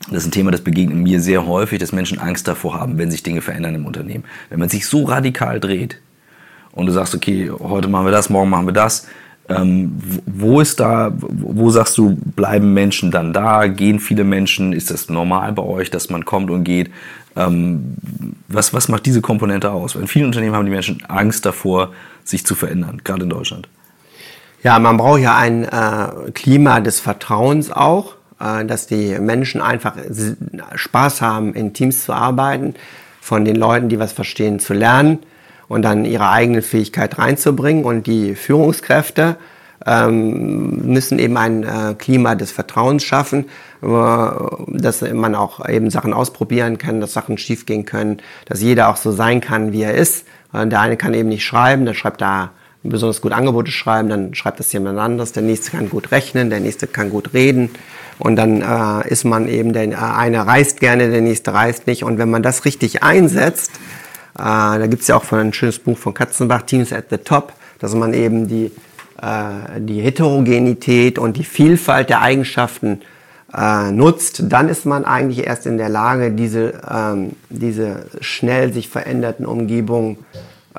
das ist ein Thema, das begegnet mir sehr häufig, dass Menschen Angst davor haben, wenn sich Dinge verändern im Unternehmen. Wenn man sich so radikal dreht und du sagst, okay, heute machen wir das, morgen machen wir das, ähm, wo ist da, wo sagst du, bleiben Menschen dann da? Gehen viele Menschen? Ist das normal bei euch, dass man kommt und geht? Ähm, was, was macht diese Komponente aus? In vielen Unternehmen haben die Menschen Angst davor, sich zu verändern, gerade in Deutschland. Ja, man braucht ja ein äh, Klima des Vertrauens auch. Äh, dass die Menschen einfach Spaß haben, in Teams zu arbeiten, von den Leuten, die was verstehen, zu lernen und dann ihre eigene Fähigkeit reinzubringen. Und die Führungskräfte ähm, müssen eben ein äh, Klima des Vertrauens schaffen, äh, dass man auch eben Sachen ausprobieren kann, dass Sachen schiefgehen können, dass jeder auch so sein kann, wie er ist. der eine kann eben nicht schreiben, der schreibt da besonders gut Angebote schreiben, dann schreibt das jemand anderes. Der nächste kann gut rechnen, der nächste kann gut reden. Und dann äh, ist man eben, der äh, eine reist gerne, der nächste reist nicht. Und wenn man das richtig einsetzt, äh, da gibt's ja auch von ein schönes Buch von Katzenbach, Teams at the Top, dass man eben die, äh, die Heterogenität und die Vielfalt der Eigenschaften äh, nutzt, dann ist man eigentlich erst in der Lage, diese, ähm, diese schnell sich veränderten Umgebungen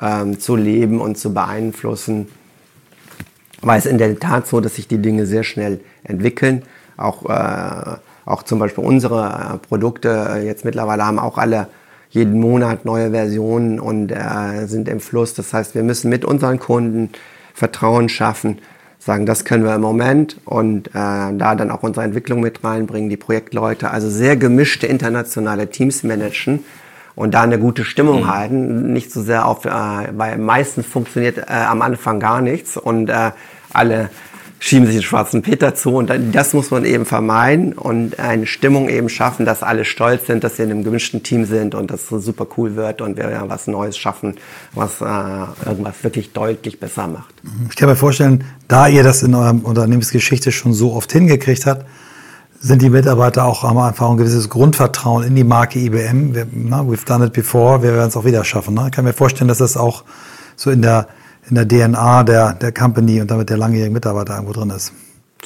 ähm, zu leben und zu beeinflussen. Weil es in der Tat so, dass sich die Dinge sehr schnell entwickeln. Auch, äh, auch zum Beispiel unsere äh, Produkte äh, jetzt mittlerweile haben auch alle jeden Monat neue Versionen und äh, sind im Fluss. Das heißt, wir müssen mit unseren Kunden Vertrauen schaffen, sagen, das können wir im Moment und äh, da dann auch unsere Entwicklung mit reinbringen, die Projektleute, also sehr gemischte internationale Teams managen und da eine gute Stimmung mhm. halten. Nicht so sehr auf, äh, weil meistens funktioniert äh, am Anfang gar nichts und äh, alle schieben sich den schwarzen Peter zu und das muss man eben vermeiden und eine Stimmung eben schaffen, dass alle stolz sind, dass sie in einem gemischten Team sind und dass es super cool wird und wir ja was Neues schaffen, was äh, irgendwas wirklich deutlich besser macht. Ich kann mir vorstellen, da ihr das in eurer Unternehmensgeschichte schon so oft hingekriegt habt, sind die Mitarbeiter auch am Anfang ein gewisses Grundvertrauen in die Marke IBM. Wir, na, we've done it before, wir werden es auch wieder schaffen. Ne? Ich kann mir vorstellen, dass das auch so in der, in der DNA der, der Company und damit der langjährigen Mitarbeiter irgendwo drin ist.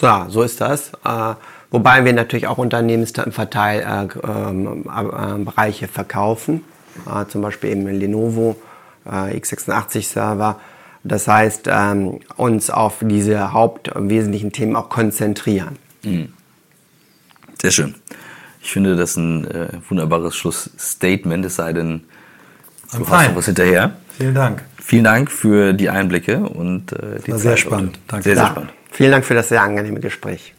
Ja, so ist das. Äh, wobei wir natürlich auch Unternehmensverteilbereiche äh, äh, verkaufen. Äh, zum Beispiel eben Lenovo äh, x86-Server. Das heißt, ähm, uns auf diese hauptwesentlichen Themen auch konzentrieren. Mhm. Sehr schön. Ich finde das ein äh, wunderbares Schlussstatement, es sei denn, du hast noch was hinterher. Vielen Dank. Vielen Dank für die Einblicke und äh, die War Zeit sehr spannend. Danke. Sehr, sehr spannend. Vielen Dank für das sehr angenehme Gespräch.